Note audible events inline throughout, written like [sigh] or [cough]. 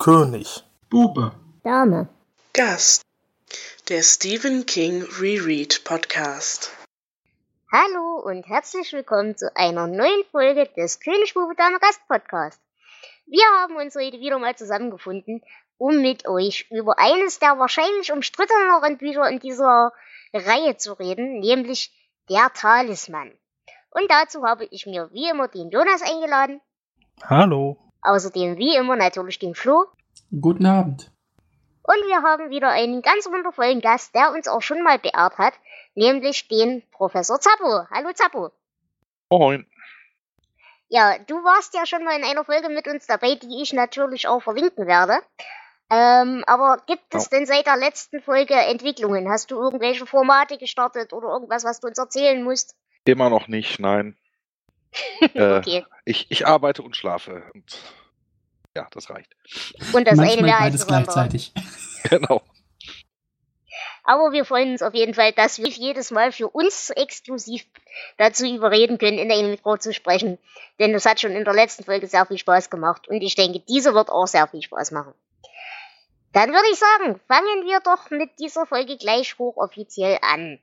König. Bube. Dame. Gast. Der Stephen King Reread Podcast. Hallo und herzlich willkommen zu einer neuen Folge des König Bube Dame Gast Podcast. Wir haben uns heute wieder mal zusammengefunden, um mit euch über eines der wahrscheinlich umstritteneren Bücher in dieser Reihe zu reden, nämlich der Talisman. Und dazu habe ich mir wie immer den Jonas eingeladen. Hallo. Außerdem wie immer natürlich den Flo. Guten Abend. Und wir haben wieder einen ganz wundervollen Gast, der uns auch schon mal beehrt hat, nämlich den Professor Zappo. Hallo Zappo. Moin. Ja, du warst ja schon mal in einer Folge mit uns dabei, die ich natürlich auch verlinken werde. Ähm, aber gibt es Ja. denn seit der letzten Folge Entwicklungen? Hast du irgendwelche Formate gestartet oder irgendwas, was du uns erzählen musst? Immer noch nicht, nein. [laughs] äh, Okay. ich, ich arbeite und schlafe. Und ja, das reicht. Und das eine Manchmal mehr als beides das andere. gleichzeitig. [laughs] Genau. Aber wir freuen uns auf jeden Fall, dass wir jedes Mal für uns exklusiv dazu überreden können, in einem Mikro zu sprechen. Denn das hat schon in der letzten Folge sehr viel Spaß gemacht. Und ich denke, diese wird auch sehr viel Spaß machen. Dann würde ich sagen, fangen wir doch mit dieser Folge gleich hochoffiziell an.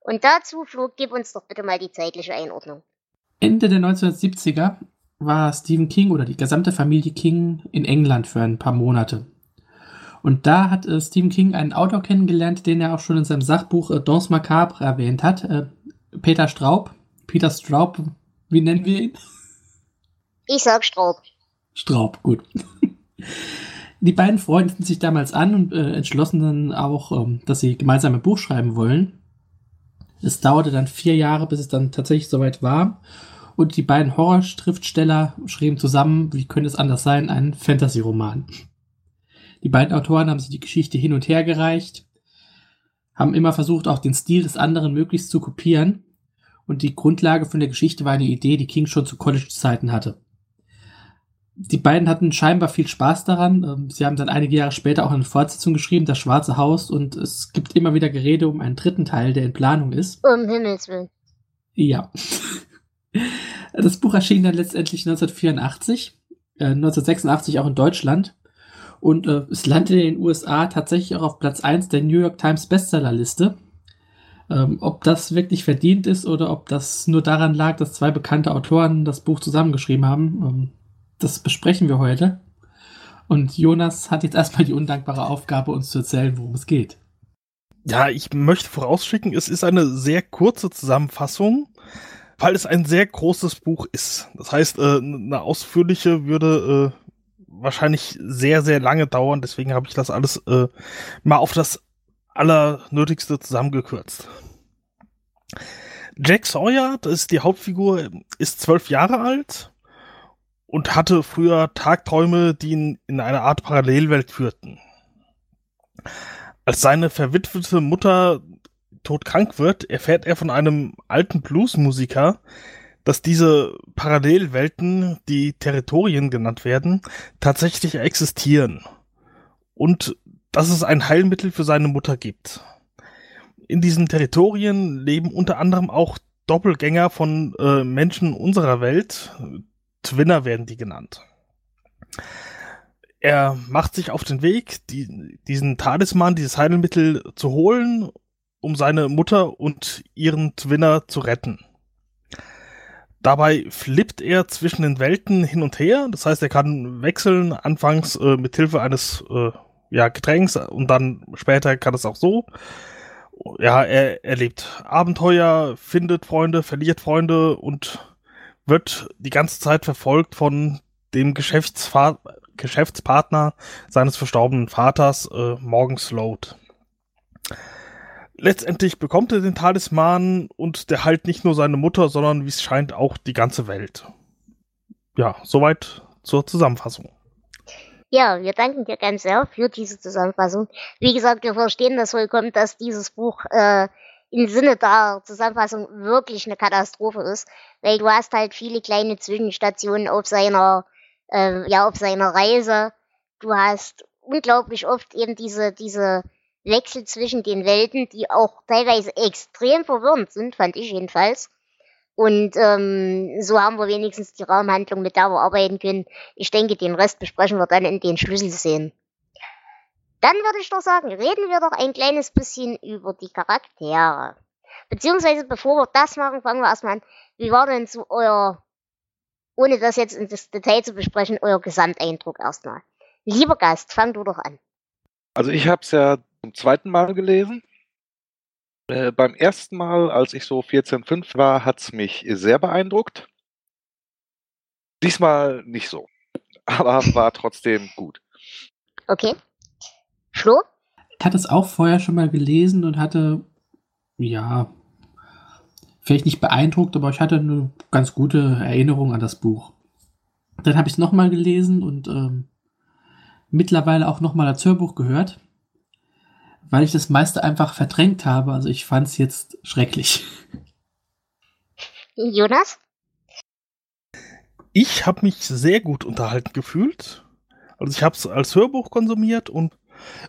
Und dazu, Flo, gib uns doch bitte mal die zeitliche Einordnung. Ende der 1970er war Stephen King oder die gesamte Familie King in England für ein paar Monate. Und da hat äh, Stephen King einen Autor kennengelernt, den er auch schon in seinem Sachbuch äh, Danse Macabre erwähnt hat. Äh, Peter Straub. Peter Straub, wie nennen wir ihn? Ich sag Straub. Straub, gut. Die beiden freundeten sich damals an und äh, entschlossen dann auch, ähm, dass sie gemeinsam ein Buch schreiben wollen. Es dauerte dann vier Jahre, bis es dann tatsächlich soweit war. Und die beiden Horrorschriftsteller schrieben zusammen, wie könnte es anders sein, einen Fantasy-Roman. Die beiden Autoren haben sich die Geschichte hin und her gereicht, haben immer versucht, auch den Stil des anderen möglichst zu kopieren. Und die Grundlage von der Geschichte war eine Idee, die King schon zu College-Zeiten hatte. Die beiden hatten scheinbar viel Spaß daran. Ähm, Sie haben dann einige Jahre später auch eine Fortsetzung geschrieben, Das Schwarze Haus, und es gibt immer wieder Gerede um einen dritten Teil, der in Planung ist. Um Himmels Willen. Ja. Das Buch erschien dann letztendlich 1984, äh, 1986 auch in Deutschland. Und äh, es landete in den USA tatsächlich auch auf Platz 1 der New York Times Bestsellerliste. Ähm, ob das wirklich verdient ist oder ob das nur daran lag, dass zwei bekannte Autoren das Buch zusammengeschrieben haben, ähm, das besprechen wir heute. Und Jonas hat jetzt erstmal die undankbare Aufgabe, uns zu erzählen, worum es geht. Ja, ich möchte vorausschicken, es ist eine sehr kurze Zusammenfassung, weil es ein sehr großes Buch ist. Das heißt, äh, eine ausführliche würde äh, wahrscheinlich sehr, sehr lange dauern. Deswegen habe ich das alles äh, mal auf das Allernötigste zusammengekürzt. Jack Sawyer, das ist die Hauptfigur, ist zwölf Jahre alt und hatte früher Tagträume, die ihn in eine Art Parallelwelt führten. Als seine verwitwete Mutter todkrank wird, erfährt er von einem alten Bluesmusiker, dass diese Parallelwelten, die Territorien genannt werden, tatsächlich existieren. Und dass es ein Heilmittel für seine Mutter gibt. In diesen Territorien leben unter anderem auch Doppelgänger von äh, Menschen unserer Welt. Twinner werden die genannt. Er macht sich auf den Weg, die, diesen Talisman, dieses Heilmittel zu holen, um seine Mutter und ihren Twinner zu retten. Dabei flippt er zwischen den Welten hin und her. Das heißt, er kann wechseln, anfangs äh, mit Hilfe eines äh, ja, Getränks und dann später kann es auch so. Ja, er erlebt Abenteuer, findet Freunde, verliert Freunde und wird die ganze Zeit verfolgt von dem Geschäftsfa Geschäftspartner seines verstorbenen Vaters, äh, Morgan Sloat. Letztendlich bekommt er den Talisman und der heilt nicht nur seine Mutter, sondern wie es scheint auch die ganze Welt. Ja, soweit zur Zusammenfassung. Ja, wir danken dir ganz sehr für diese Zusammenfassung. Wie gesagt, wir verstehen das vollkommen, dass dieses Buch äh, im Sinne der Zusammenfassung wirklich eine Katastrophe ist, weil du hast halt viele kleine Zwischenstationen auf seiner, äh, ja, auf seiner Reise. Du hast unglaublich oft eben diese, diese Wechsel zwischen den Welten, die auch teilweise extrem verwirrend sind, fand ich jedenfalls. Und ähm, so haben wir wenigstens die Rahmenhandlung, mit der wir arbeiten können. Ich denke, den Rest besprechen wir dann in den Schlüsselszenen. Dann würde ich doch sagen, reden wir doch ein kleines bisschen über die Charaktere. Beziehungsweise, bevor wir das machen, fangen wir erstmal an. Wie war denn so euer, ohne das jetzt in das Detail zu besprechen, euer Gesamteindruck erstmal? Lieber Gast, fang du doch an. Also ich habe es ja zum zweiten Mal gelesen. Äh, beim ersten Mal, als ich so 14, 5 war, hat es mich sehr beeindruckt. Diesmal nicht so, [laughs] aber war trotzdem gut. Okay. Flo? Ich hatte es auch vorher schon mal gelesen und hatte, ja, vielleicht nicht beeindruckt, aber ich hatte eine ganz gute Erinnerung an das Buch. Dann habe ich es nochmal gelesen und ähm, mittlerweile auch nochmal das Hörbuch gehört, weil ich das meiste einfach verdrängt habe. Also ich fand es jetzt schrecklich. Jonas? Ich habe mich sehr gut unterhalten gefühlt. Also ich habe es als Hörbuch konsumiert und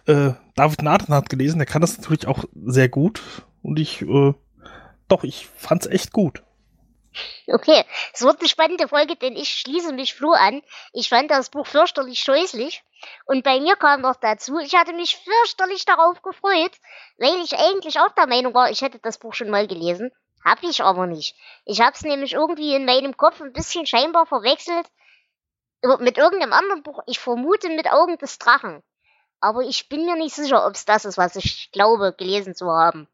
äh, David Nathan hat gelesen, der kann das natürlich auch sehr gut. Und ich, äh, doch, ich fand's echt gut. Okay, es wird eine spannende Folge, denn ich schließe mich Flo an. Ich fand das Buch fürchterlich scheußlich. Und bei mir kam noch dazu, ich hatte mich fürchterlich darauf gefreut, weil ich eigentlich auch der Meinung war, ich hätte das Buch schon mal gelesen. Hab ich aber nicht. Ich hab's nämlich irgendwie in meinem Kopf ein bisschen scheinbar verwechselt mit irgendeinem anderen Buch. Ich vermute mit Augen des Drachen. Aber ich bin mir nicht sicher, ob es das ist, was ich glaube, gelesen zu haben.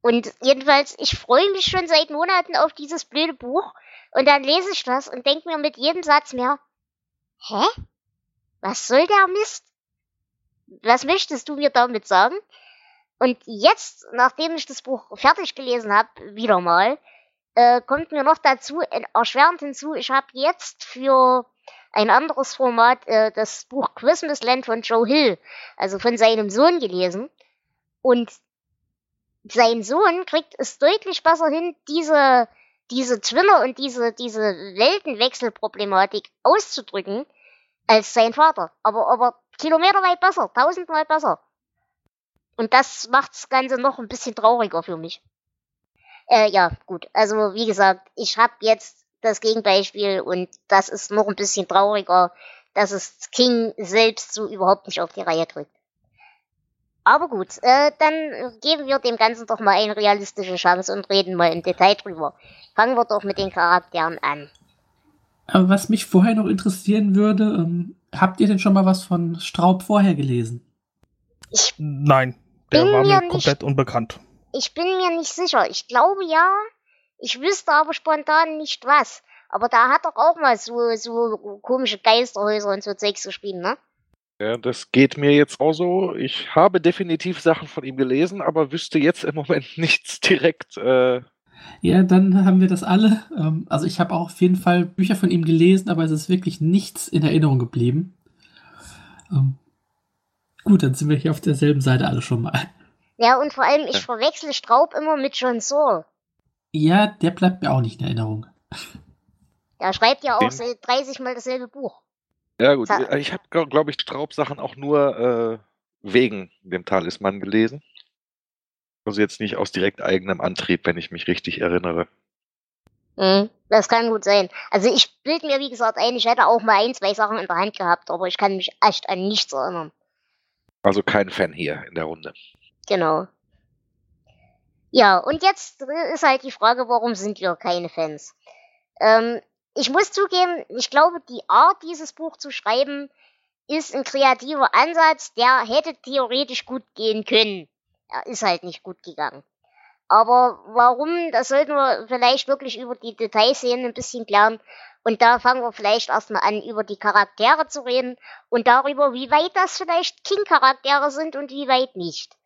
Und jedenfalls, ich freue mich schon seit Monaten auf dieses blöde Buch. Und dann lese ich das und denke mir mit jedem Satz mehr, hä? Was soll der Mist? Was möchtest du mir damit sagen? Und jetzt, nachdem ich das Buch fertig gelesen habe, wieder mal, äh, kommt mir noch dazu, erschwerend hinzu, ich habe jetzt für ein anderes Format äh, das Buch Christmas Land von Joe Hill, also von seinem Sohn gelesen. Und sein Sohn kriegt es deutlich besser hin, diese, diese Twinner und diese, diese Weltenwechselproblematik auszudrücken, als sein Vater. Aber, aber kilometerweit besser, tausendmal besser. Und das macht das Ganze noch ein bisschen trauriger für mich. Äh, ja, gut. Also, wie gesagt, ich habe jetzt das Gegenbeispiel und das ist noch ein bisschen trauriger, dass es King selbst so überhaupt nicht auf die Reihe kriegt. Aber gut, äh, dann geben wir dem Ganzen doch mal eine realistische Chance und reden mal im Detail drüber. Fangen wir doch mit den Charakteren an. Aber was mich vorher noch interessieren würde, ähm, habt ihr denn schon mal was von Straub vorher gelesen? Ich Nein, der war mir, mir komplett unbekannt. Ich bin mir nicht sicher. Ich glaube ja, ich wüsste aber spontan nicht was. Aber da hat doch auch mal so, so komische Geisterhäuser und so Zeugs gespielt, ne? Ja, das geht mir jetzt auch so. Ich habe definitiv Sachen von ihm gelesen, aber wüsste jetzt im Moment [laughs] nichts direkt. Äh ja, dann haben wir das alle. Ähm, also ich habe auch auf jeden Fall Bücher von ihm gelesen, aber es ist wirklich nichts in Erinnerung geblieben. Ähm, gut, dann sind wir hier auf derselben Seite alle schon mal. Ja, und vor allem, ich verwechsel Straub immer mit John Saul. Ja, der bleibt mir auch nicht in Erinnerung. Der schreibt ja auch Den? 30 Mal dasselbe Buch. Ja, gut. Ich habe, glaube ich, Straubsachen auch nur äh, wegen dem Talisman gelesen. Also jetzt nicht aus direkt eigenem Antrieb, wenn ich mich richtig erinnere. Mhm, das kann gut sein. Also ich bilde mir, wie gesagt, ein, ich hätte auch mal ein, zwei Sachen in der Hand gehabt, aber ich kann mich echt an nichts erinnern. Also kein Fan hier in der Runde. Genau. Ja, und jetzt ist halt die Frage, warum sind wir keine Fans? Ähm, ich muss zugeben, ich glaube, die Art, dieses Buch zu schreiben, ist ein kreativer Ansatz, der hätte theoretisch gut gehen können. Er ist halt nicht gut gegangen. Aber warum, das sollten wir vielleicht wirklich über die Details sehen, ein bisschen klären. Und da fangen wir vielleicht erstmal an, über die Charaktere zu reden und darüber, wie weit das vielleicht King-Charaktere sind und wie weit nicht.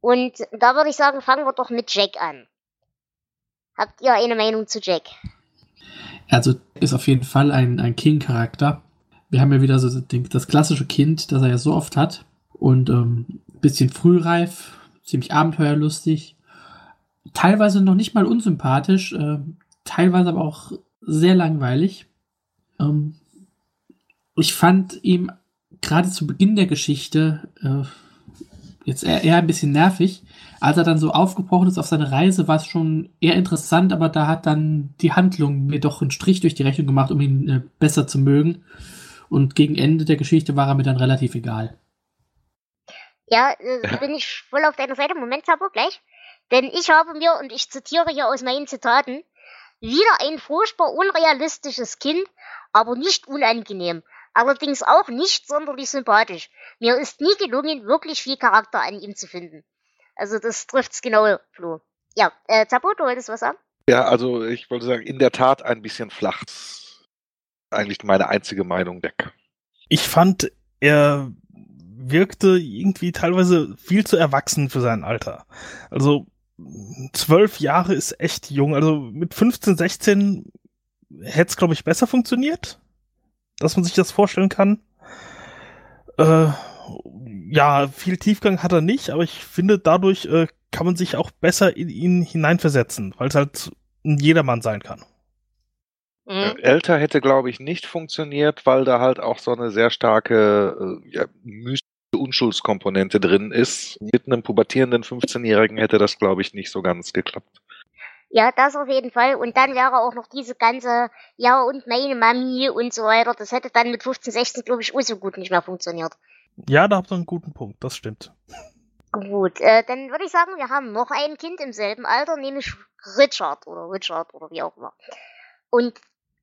Und da würde ich sagen, fangen wir doch mit Jack an. Habt ihr eine Meinung zu Jack? Also ist auf jeden Fall ein, ein King-Charakter. Wir haben ja wieder so das klassische Kind, das er ja so oft hat. Und ähm, bisschen frühreif, ziemlich abenteuerlustig. Teilweise noch nicht mal unsympathisch, äh, teilweise aber auch sehr langweilig. Ähm, ich fand ihm gerade zu Beginn der Geschichte äh, jetzt eher, eher ein bisschen nervig. Als er dann so aufgebrochen ist auf seine Reise, war es schon eher interessant, aber da hat dann die Handlung mir doch einen Strich durch die Rechnung gemacht, um ihn äh, besser zu mögen. Und gegen Ende der Geschichte war er mir dann relativ egal. Ja, [laughs] äh, bin ich voll auf deiner Seite. Moment, Sabo, gleich. Denn ich habe mir, und ich zitiere hier aus meinen Zitaten, wieder ein furchtbar unrealistisches Kind, aber nicht unangenehm. Allerdings auch nicht sonderlich sympathisch. Mir ist nie gelungen, wirklich viel Charakter an ihm zu finden. Also das trifft's genau, Flo. Ja, äh, Zapo, du wolltest was sagen? Ja, also ich wollte sagen, in der Tat ein bisschen flach. Eigentlich meine einzige Meinung weg. Ich fand, er wirkte irgendwie teilweise viel zu erwachsen für sein Alter. Also zwölf Jahre ist echt jung. Also mit 15, 16 hätte es, glaube ich, besser funktioniert. Dass man sich das vorstellen kann. Äh, ja, viel Tiefgang hat er nicht, aber ich finde, dadurch äh, kann man sich auch besser in ihn hineinversetzen, weil es halt ein Jedermann sein kann. Mhm. Älter hätte, glaube ich, nicht funktioniert, weil da halt auch so eine sehr starke äh, ja, mystische Unschuldskomponente drin ist. Mit einem pubertierenden 15-Jährigen hätte das, glaube ich, nicht so ganz geklappt. Ja, das auf jeden Fall. Und dann wäre auch noch diese ganze, ja, und meine Mami und so weiter. Das hätte dann mit 15, 16, glaube ich, auch so gut nicht mehr funktioniert. Ja, da habt ihr einen guten Punkt, das stimmt. Gut, äh, dann würde ich sagen, wir haben noch ein Kind im selben Alter, nämlich Richard oder Richard oder wie auch immer. Und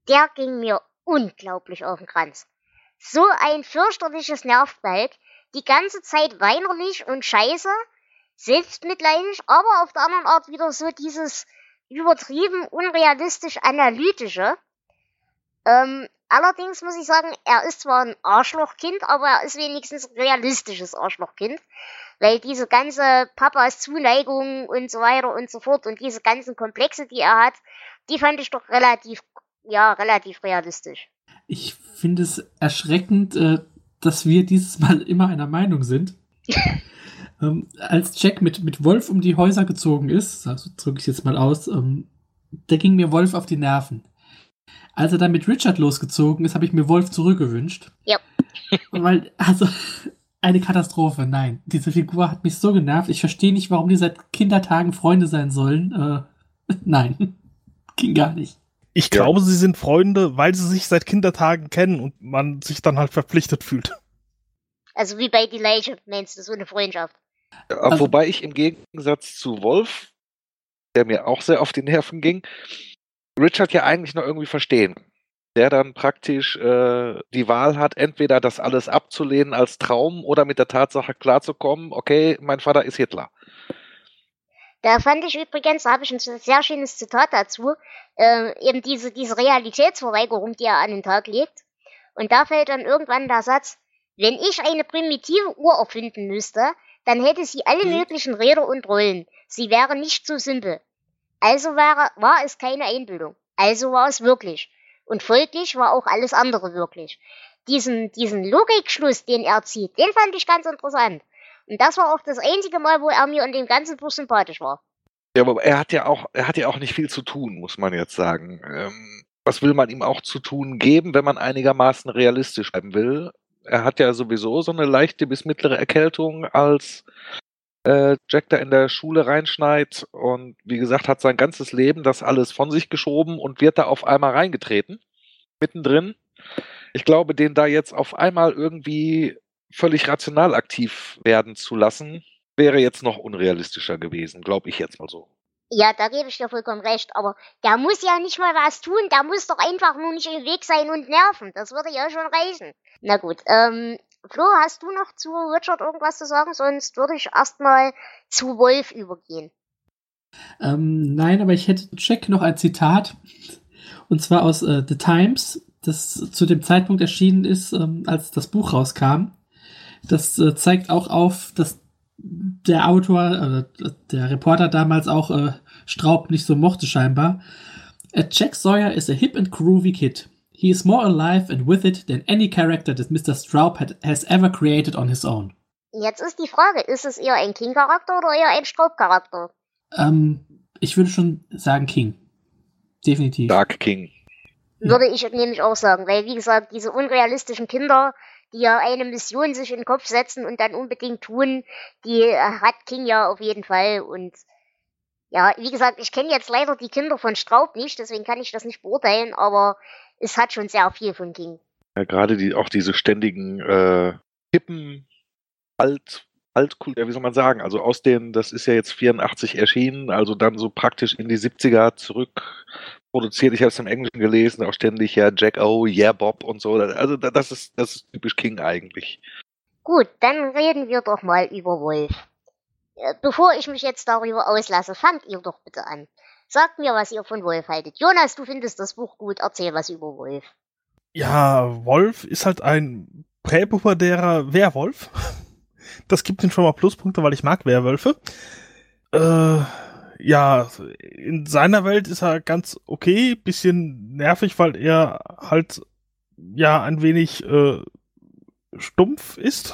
der ging mir unglaublich auf den Kranz. So ein fürchterliches Nervbalg, die ganze Zeit weinerlich und scheiße, selbstmitleidig, aber auf der anderen Art wieder so dieses übertrieben unrealistisch analytische. Ähm, allerdings muss ich sagen, er ist zwar ein Arschlochkind, aber er ist wenigstens ein realistisches Arschlochkind. Weil diese ganze Papas Zuneigung und so weiter und so fort und diese ganzen Komplexe, die er hat, die fand ich doch relativ, ja, relativ realistisch. Ich finde es erschreckend, äh, dass wir dieses Mal immer einer Meinung sind. [laughs] ähm, als Jack mit, mit Wolf um die Häuser gezogen ist, also drücke ich jetzt mal aus, ähm, da ging mir Wolf auf die Nerven. Als er dann mit Richard losgezogen ist, habe ich mir Wolf zurückgewünscht. Ja. [laughs] Weil, also, [laughs] eine Katastrophe, nein. Diese Figur hat mich so genervt. Ich verstehe nicht, warum die seit Kindertagen Freunde sein sollen. Äh, nein, ging gar nicht. Ich ja. glaube, sie sind Freunde, weil sie sich seit Kindertagen kennen und man sich dann halt verpflichtet fühlt. Also wie bei die Leiche, meinst du, so eine Freundschaft. Ja, also, wobei ich im Gegensatz zu Wolf, der mir auch sehr auf die Nerven ging, Richard ja eigentlich noch irgendwie verstehen. Der dann praktisch äh, die Wahl hat, entweder das alles abzulehnen als Traum oder mit der Tatsache klarzukommen, okay, mein Vater ist Hitler. Da fand ich übrigens, da habe ich ein sehr schönes Zitat dazu, äh, eben diese, diese Realitätsverweigerung, die er an den Tag legt. Und da fällt dann irgendwann der Satz, wenn ich eine primitive Uhr erfinden müsste, dann hätte sie alle mhm. möglichen Räder und Rollen. Sie wäre nicht so simpel. Also war, war es keine Einbildung. Also war es wirklich. Und folglich war auch alles andere wirklich. Diesen, diesen Logikschluss, den er zieht, den fand ich ganz interessant. Und das war auch das einzige Mal, wo er mir in dem ganzen Buch sympathisch war. Ja, aber er hat ja auch, er hat ja auch nicht viel zu tun, muss man jetzt sagen. Ähm, was will man ihm auch zu tun geben, wenn man einigermaßen realistisch schreiben will? Er hat ja sowieso so eine leichte bis mittlere Erkältung, als äh, Jack da in der Schule reinschneit und wie gesagt, hat sein ganzes Leben das alles von sich geschoben und wird da auf einmal reingetreten, mittendrin. Ich glaube, den da jetzt auf einmal irgendwie völlig rational aktiv werden zu lassen, wäre jetzt noch unrealistischer gewesen, glaube ich jetzt mal so. Ja, da gebe ich dir vollkommen recht, aber der muss ja nicht mal was tun, der muss doch einfach nur nicht im Weg sein und nerven. Das würde ja schon reichen. Na gut, ähm, Flo, hast du noch zu Richard irgendwas zu sagen? Sonst würde ich erstmal zu Wolf übergehen. Ähm, nein, aber ich hätte Check noch ein Zitat. Und zwar aus äh, The Times, das zu dem Zeitpunkt erschienen ist, ähm, als das Buch rauskam. Das äh, zeigt auch auf, dass der Autor, äh, der Reporter damals auch äh, Straub nicht so mochte scheinbar. A Jack Sawyer is a hip and groovy kid. He is more alive and with it than any character that Mr. Straub had, has ever created on his own. Jetzt ist die Frage, ist es eher ein King-Charakter oder eher ein Straub-Charakter? Ähm, ich würde schon sagen King. Definitiv. Dark King. Würde ich nämlich auch sagen, weil wie gesagt, diese unrealistischen Kinder, die ja eine Mission sich in den Kopf setzen und dann unbedingt tun, die äh, hat King ja auf jeden Fall. Und ja, wie gesagt, ich kenne jetzt leider die Kinder von Straub nicht, deswegen kann ich das nicht beurteilen, aber es hat schon sehr viel von King. Ja, gerade die, auch diese ständigen äh, hippen Alt, Altkult, ja, wie soll man sagen, also aus den, das ist ja jetzt 84 erschienen, also dann so praktisch in die 70er zurück produziert. Ich habe es im Englischen gelesen, auch ständig ja Jack O, Yeah Bob und so. Also das ist, das ist typisch King eigentlich. Gut, dann reden wir doch mal über Wolf. Äh, bevor ich mich jetzt darüber auslasse, fangt ihr doch bitte an. Sagt mir, was ihr von Wolf haltet. Jonas, du findest das Buch gut, erzähl was über Wolf. Ja, Wolf ist halt ein präpubertärer Werwolf. [laughs] Das gibt ihm schon mal Pluspunkte, weil ich mag Werwölfe. Äh, ja, in seiner Welt ist er ganz okay, bisschen nervig, weil er halt ja ein wenig äh, stumpf ist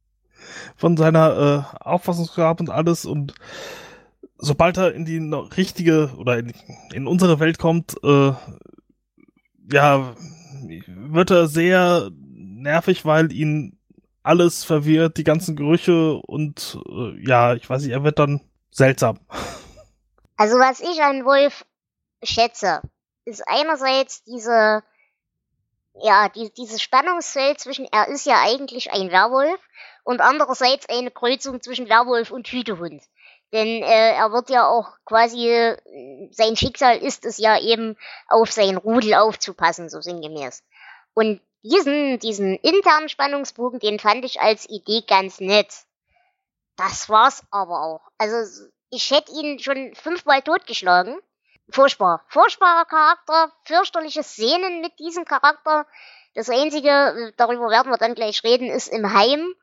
[laughs] von seiner äh, Auffassungsgabe und alles und sobald er in die richtige oder in, in unsere Welt kommt, äh, ja, wird er sehr nervig, weil ihn alles verwirrt, die ganzen Gerüche und äh, ja, ich weiß nicht, er wird dann seltsam. [laughs] Also was ich an Wolf schätze, ist einerseits diese, ja, die, dieses Spannungsfeld zwischen, er ist ja eigentlich ein Werwolf und andererseits eine Kreuzung zwischen Werwolf und Hütehund. Denn äh, er wird ja auch quasi, sein Schicksal ist es ja eben, auf sein Rudel aufzupassen, so sinngemäß. Und diesen, diesen internen Spannungsbogen, den fand ich als Idee ganz nett. Das war's aber auch. Also ich hätte ihn schon fünfmal totgeschlagen. Furchtbar. Furchtbarer Charakter, fürchterliche Szenen mit diesem Charakter. Das Einzige, darüber werden wir dann gleich reden, ist im Heim.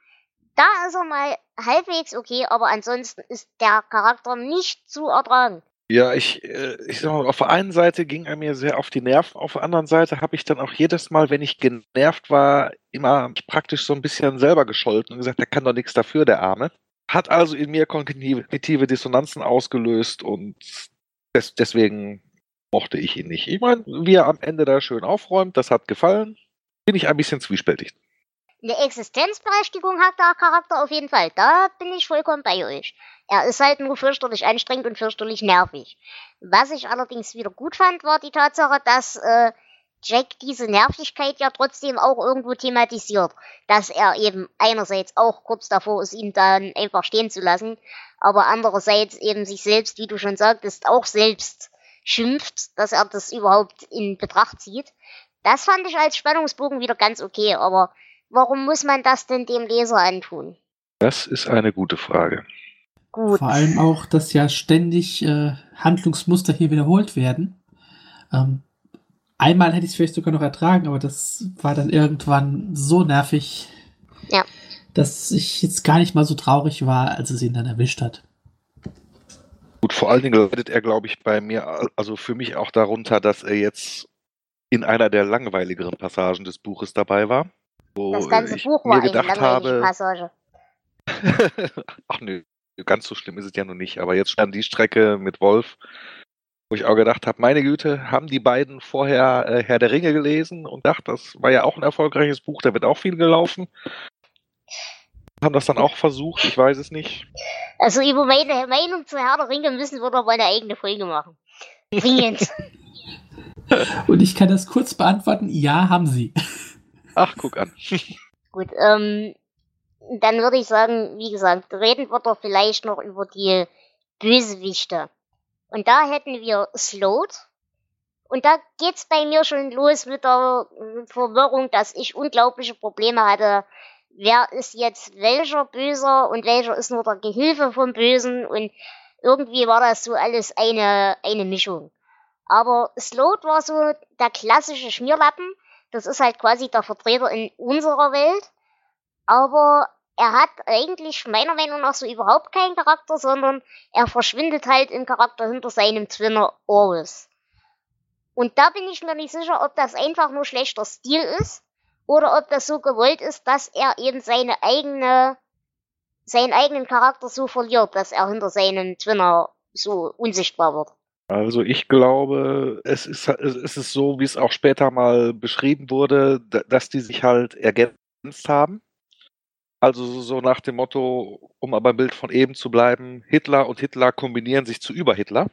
Da ist er mal halbwegs okay, aber ansonsten ist der Charakter nicht zu ertragen. Ja, ich, äh, ich sag mal, auf der einen Seite ging er mir sehr auf die Nerven, auf der anderen Seite habe ich dann auch jedes Mal, wenn ich genervt war, immer praktisch so ein bisschen selber gescholten und gesagt, der kann doch nichts dafür, der Arme. Hat also in mir kognitive Dissonanzen ausgelöst und des, deswegen mochte ich ihn nicht. Ich meine, wie er am Ende da schön aufräumt, das hat gefallen. Bin ich ein bisschen zwiespältig. Eine Existenzberechtigung hat der Charakter auf jeden Fall. Da bin ich vollkommen bei euch. Er ist halt nur fürchterlich anstrengend und fürchterlich nervig. Was ich allerdings wieder gut fand, war die Tatsache, dass äh, Jack diese Nervigkeit ja trotzdem auch irgendwo thematisiert. Dass er eben einerseits auch kurz davor ist, ihn dann einfach stehen zu lassen, aber andererseits eben sich selbst, wie du schon sagtest, auch selbst schimpft, dass er das überhaupt in Betracht zieht. Das fand ich als Spannungsbogen wieder ganz okay, aber Warum muss man das denn dem Leser antun? Das ist eine gute Frage. Gut. Vor allem auch, dass ja ständig äh, Handlungsmuster hier wiederholt werden. Ähm, einmal hätte ich es vielleicht sogar noch ertragen, aber das war dann irgendwann so nervig, ja. dass ich jetzt gar nicht mal so traurig war, als es ihn dann erwischt hat. Gut, vor allen Dingen leidet er, glaube ich, bei mir, also für mich auch darunter, dass er jetzt in einer der langweiligeren Passagen des Buches dabei war. Wo das ganze Buch war eine langweilige habe, Passage. [laughs] Ach nö, ganz so schlimm ist es ja noch nicht. Aber jetzt stand die Strecke mit Wolf, wo ich auch gedacht habe, meine Güte, haben die beiden vorher äh, Herr der Ringe gelesen und dachte, das war ja auch ein erfolgreiches Buch, da wird auch viel gelaufen. Haben das dann auch versucht, ich weiß es nicht. Also über meine Meinung zu Herr der Ringe müssen wir doch mal eine eigene Folge machen. Dringend. [laughs] und ich kann das kurz beantworten, ja, haben sie. Ach, guck an. [laughs] Gut, ähm, dann würde ich sagen, wie gesagt, reden wir doch vielleicht noch über die Bösewichte. Und da hätten wir Slot. Und da geht's bei mir schon los mit der Verwirrung, dass ich unglaubliche Probleme hatte. Wer ist jetzt welcher Böser und welcher ist nur der Gehilfe vom Bösen und irgendwie war das so alles eine, eine Mischung. Aber Slot war so der klassische Schmierlappen, das ist halt quasi der Vertreter in unserer Welt. Aber er hat eigentlich meiner Meinung nach so überhaupt keinen Charakter, sondern er verschwindet halt im Charakter hinter seinem Twinner Orwis. Und da bin ich mir nicht sicher, ob das einfach nur schlechter Stil ist oder ob das so gewollt ist, dass er eben seine eigene, seinen eigenen Charakter so verliert, dass er hinter seinem Twinner so unsichtbar wird. Also ich glaube, es ist, es ist so, wie es auch später mal beschrieben wurde, dass die sich halt ergänzen haben. Also so- nach dem Motto, um aber im Bild von eben zu bleiben, Hitler und Hitler kombinieren sich zu Über-Hitler.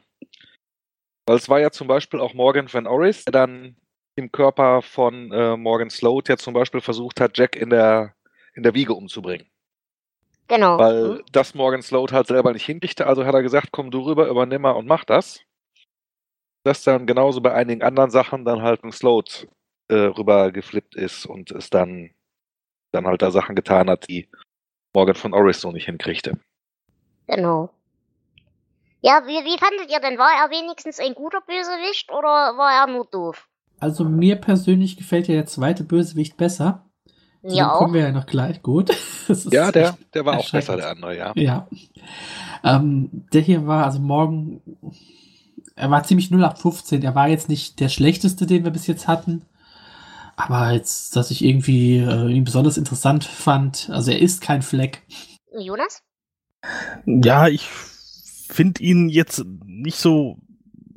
Weil es war ja zum Beispiel auch Morgan Van Orris, der dann im Körper von äh, Morgan Sloat ja zum Beispiel versucht hat, Jack in der, in der Wiege umzubringen. Genau. Weil das Morgan Sloat halt selber nicht hinkriegte, also hat er gesagt, komm du rüber, übernimm mal und mach das. Dass dann genauso bei einigen anderen Sachen dann halt ein Sloat äh, rüber geflippt ist und es dann, dann halt da Sachen getan hat, die Morgan von Orris so nicht hinkriegte. Genau. Ja, wie, wie fandet ihr denn? War er wenigstens ein guter Bösewicht oder war er nur doof? Also mir persönlich gefällt ja der zweite Bösewicht besser. Zu Mir auch. kommen wir ja noch gleich. Gut. [laughs] Das ist Ja, der, der war auch besser, der andere, ja. Ja. Ähm, der hier war, also morgen, er war ziemlich 0815. Er war jetzt nicht der schlechteste, den wir bis jetzt hatten. Aber jetzt, dass ich irgendwie äh, ihn besonders interessant fand. Also er ist kein Fleck. Jonas? Ja, ich finde ihn jetzt nicht so,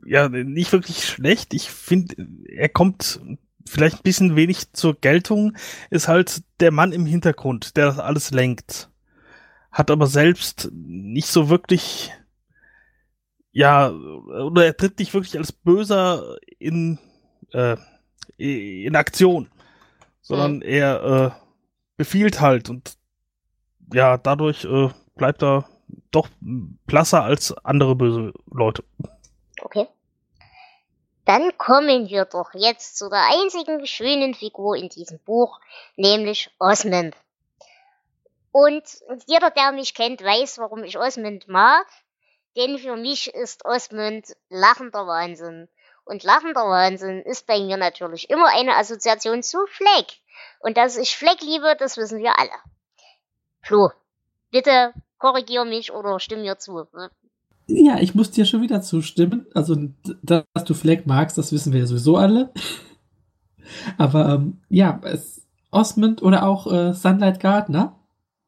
ja, nicht wirklich schlecht. Ich finde, er kommt vielleicht ein bisschen wenig zur Geltung, ist halt der Mann im Hintergrund, der das alles lenkt. Hat aber selbst nicht so wirklich, ja, oder er tritt nicht wirklich als Böser in, äh, in Aktion, sondern er äh, befiehlt halt und ja, dadurch äh, bleibt er doch blasser als andere böse Leute. Okay. Dann kommen wir doch jetzt zu der einzigen schönen Figur in diesem Buch, nämlich Osmond. Und jeder, der mich kennt, weiß, warum ich Osmond mag. Denn für mich ist Osmond lachender Wahnsinn. Und lachender Wahnsinn ist bei mir natürlich immer eine Assoziation zu Fleck. Und dass ich Fleck liebe, das wissen wir alle. Flo, bitte korrigier mich oder stimm mir zu. Ja, ich muss dir schon wieder zustimmen. Also, dass du Fleck magst, das wissen wir ja sowieso alle. [laughs] Aber ähm, ja, es, Osmond oder auch äh, Sunlight Gardner.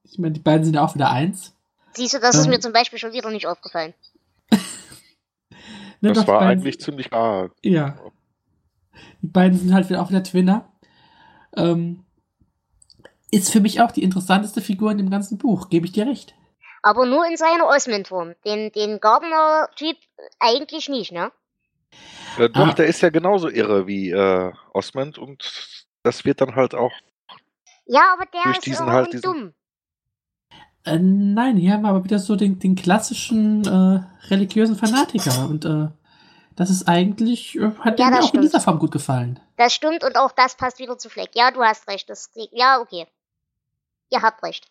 Ich meine, die beiden sind ja auch wieder eins. Siehst du, das ist Ähm. mir zum Beispiel schon wieder nicht aufgefallen. Ne, Das doch, war beiden- eigentlich ziemlich arg. Ja. Die beiden sind halt wieder auch wieder Twinner. Ähm, ist für mich auch die interessanteste Figur in dem ganzen Buch, gebe ich dir recht. Aber nur in seiner Osmond-Form. Den, den Gardner-Typ eigentlich nicht, ne? Äh, doch, Ah. der ist ja genauso irre wie äh, Osmond und das wird dann halt auch Ja, aber der Durch ist diesen halt diesen- dumm. Äh, nein, hier haben wir aber wieder so den, den klassischen äh, religiösen Fanatiker. Und äh, das ist eigentlich, äh, hat Ja, mir auch in dieser stimmt. Form gut gefallen. Das stimmt und auch das passt wieder zu Fleck. Ja, du hast recht. Das, ja, okay. Ihr habt recht.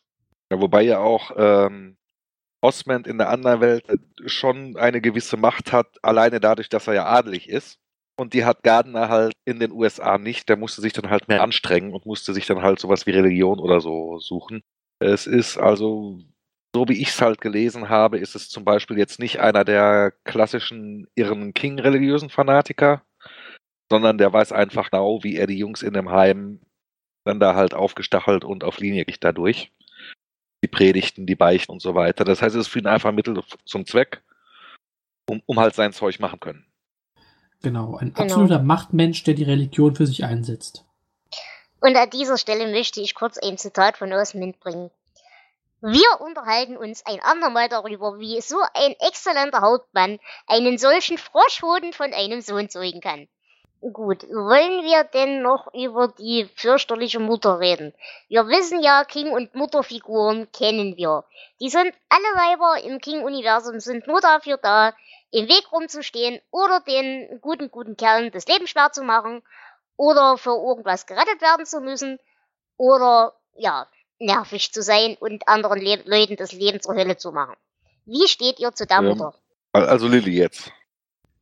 Ja, wobei ja auch ähm, Osmond in der anderen Welt äh, schon eine gewisse Macht hat, alleine dadurch, dass er ja adelig ist. Und die hat Gardner halt in den USA nicht. Der musste sich dann halt mehr anstrengen und musste sich dann halt sowas wie Religion oder so suchen. Es ist also, so wie ich es halt gelesen habe, ist es zum Beispiel jetzt nicht einer der klassischen irren King-religiösen Fanatiker, sondern der weiß einfach genau, wie er die Jungs in dem Heim dann da halt aufgestachelt und auf Linie kriegt dadurch die Predigten, die Beichten und so weiter. Das heißt, es ist für ihn einfach ein Mittel zum Zweck, um, um halt sein Zeug machen können. Genau, ein Genau. absoluter Machtmensch, der die Religion für sich einsetzt. Und an dieser Stelle möchte ich kurz ein Zitat von Osmond bringen. Wir unterhalten uns ein andermal darüber, wie so ein exzellenter Hauptmann einen solchen Froschhoden von einem Sohn zeugen kann. Gut, wollen wir denn noch über die fürchterliche Mutter reden? Wir wissen ja, King- und Mutterfiguren kennen wir. Die sind alle Weiber im King-Universum, sind nur dafür da, im Weg rumzustehen oder den guten, guten Kerlen das Leben schwer zu machen oder für irgendwas gerettet werden zu müssen oder ja, nervig zu sein und anderen Le Leuten das Leben zur Hölle zu machen. Wie steht ihr zu der Ähm. Also Lilly jetzt.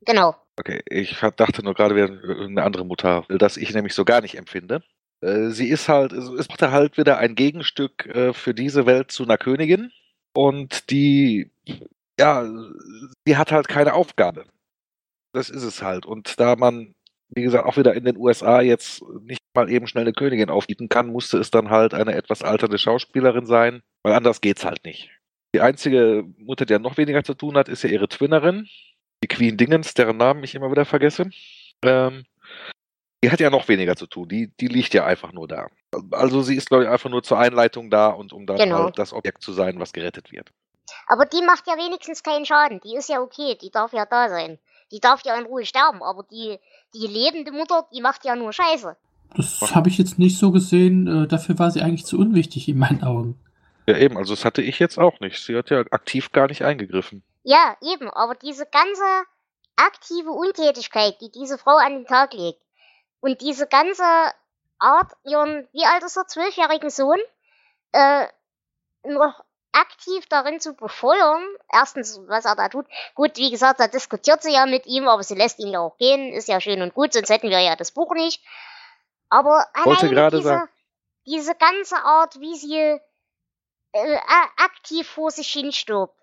Genau. Okay, ich dachte nur gerade, wäre irgendeine andere Mutter, das ich nämlich so gar nicht empfinde. Äh, Sie ist halt, es es macht halt wieder ein Gegenstück äh, für diese Welt zu einer Königin und die, ja, sie hat halt keine Aufgabe. Das ist es halt. Und da man, wie gesagt, auch wieder in den USA jetzt nicht mal eben schnell eine Königin aufbieten kann, musste es dann halt eine etwas alternde Schauspielerin sein, weil anders geht's halt nicht. Die einzige Mutter, die ja noch weniger zu tun hat, ist ja ihre Twinnerin, die Queen Dingens, deren Namen ich immer wieder vergesse. Ähm, die hat ja noch weniger zu tun. Die, die liegt ja einfach nur da. Also sie ist, glaube ich, einfach nur zur Einleitung da und um dann Genau. halt das Objekt zu sein, was gerettet wird. Aber die macht ja wenigstens keinen Schaden. Die ist ja okay, die darf ja da sein. Die darf ja in Ruhe sterben, aber die, die lebende Mutter, die macht ja nur Scheiße. Das habe ich jetzt nicht so gesehen. Äh, dafür war sie eigentlich zu unwichtig in meinen Augen. Ja, eben, also das hatte ich jetzt auch nicht. Sie hat ja aktiv gar nicht eingegriffen. Ja, eben, aber diese ganze aktive Untätigkeit, die diese Frau an den Tag legt und diese ganze Art, ihren, wie alt ist er, zwölfjährigen Sohn, äh, noch aktiv darin zu befeuern, erstens, was er da tut. Gut, wie gesagt, da diskutiert sie ja mit ihm, aber sie lässt ihn ja auch gehen, ist ja schön und gut, sonst hätten wir ja das Buch nicht. Aber gerade diese, sagen. diese ganze Art, wie sie äh, aktiv vor sich hin stirbt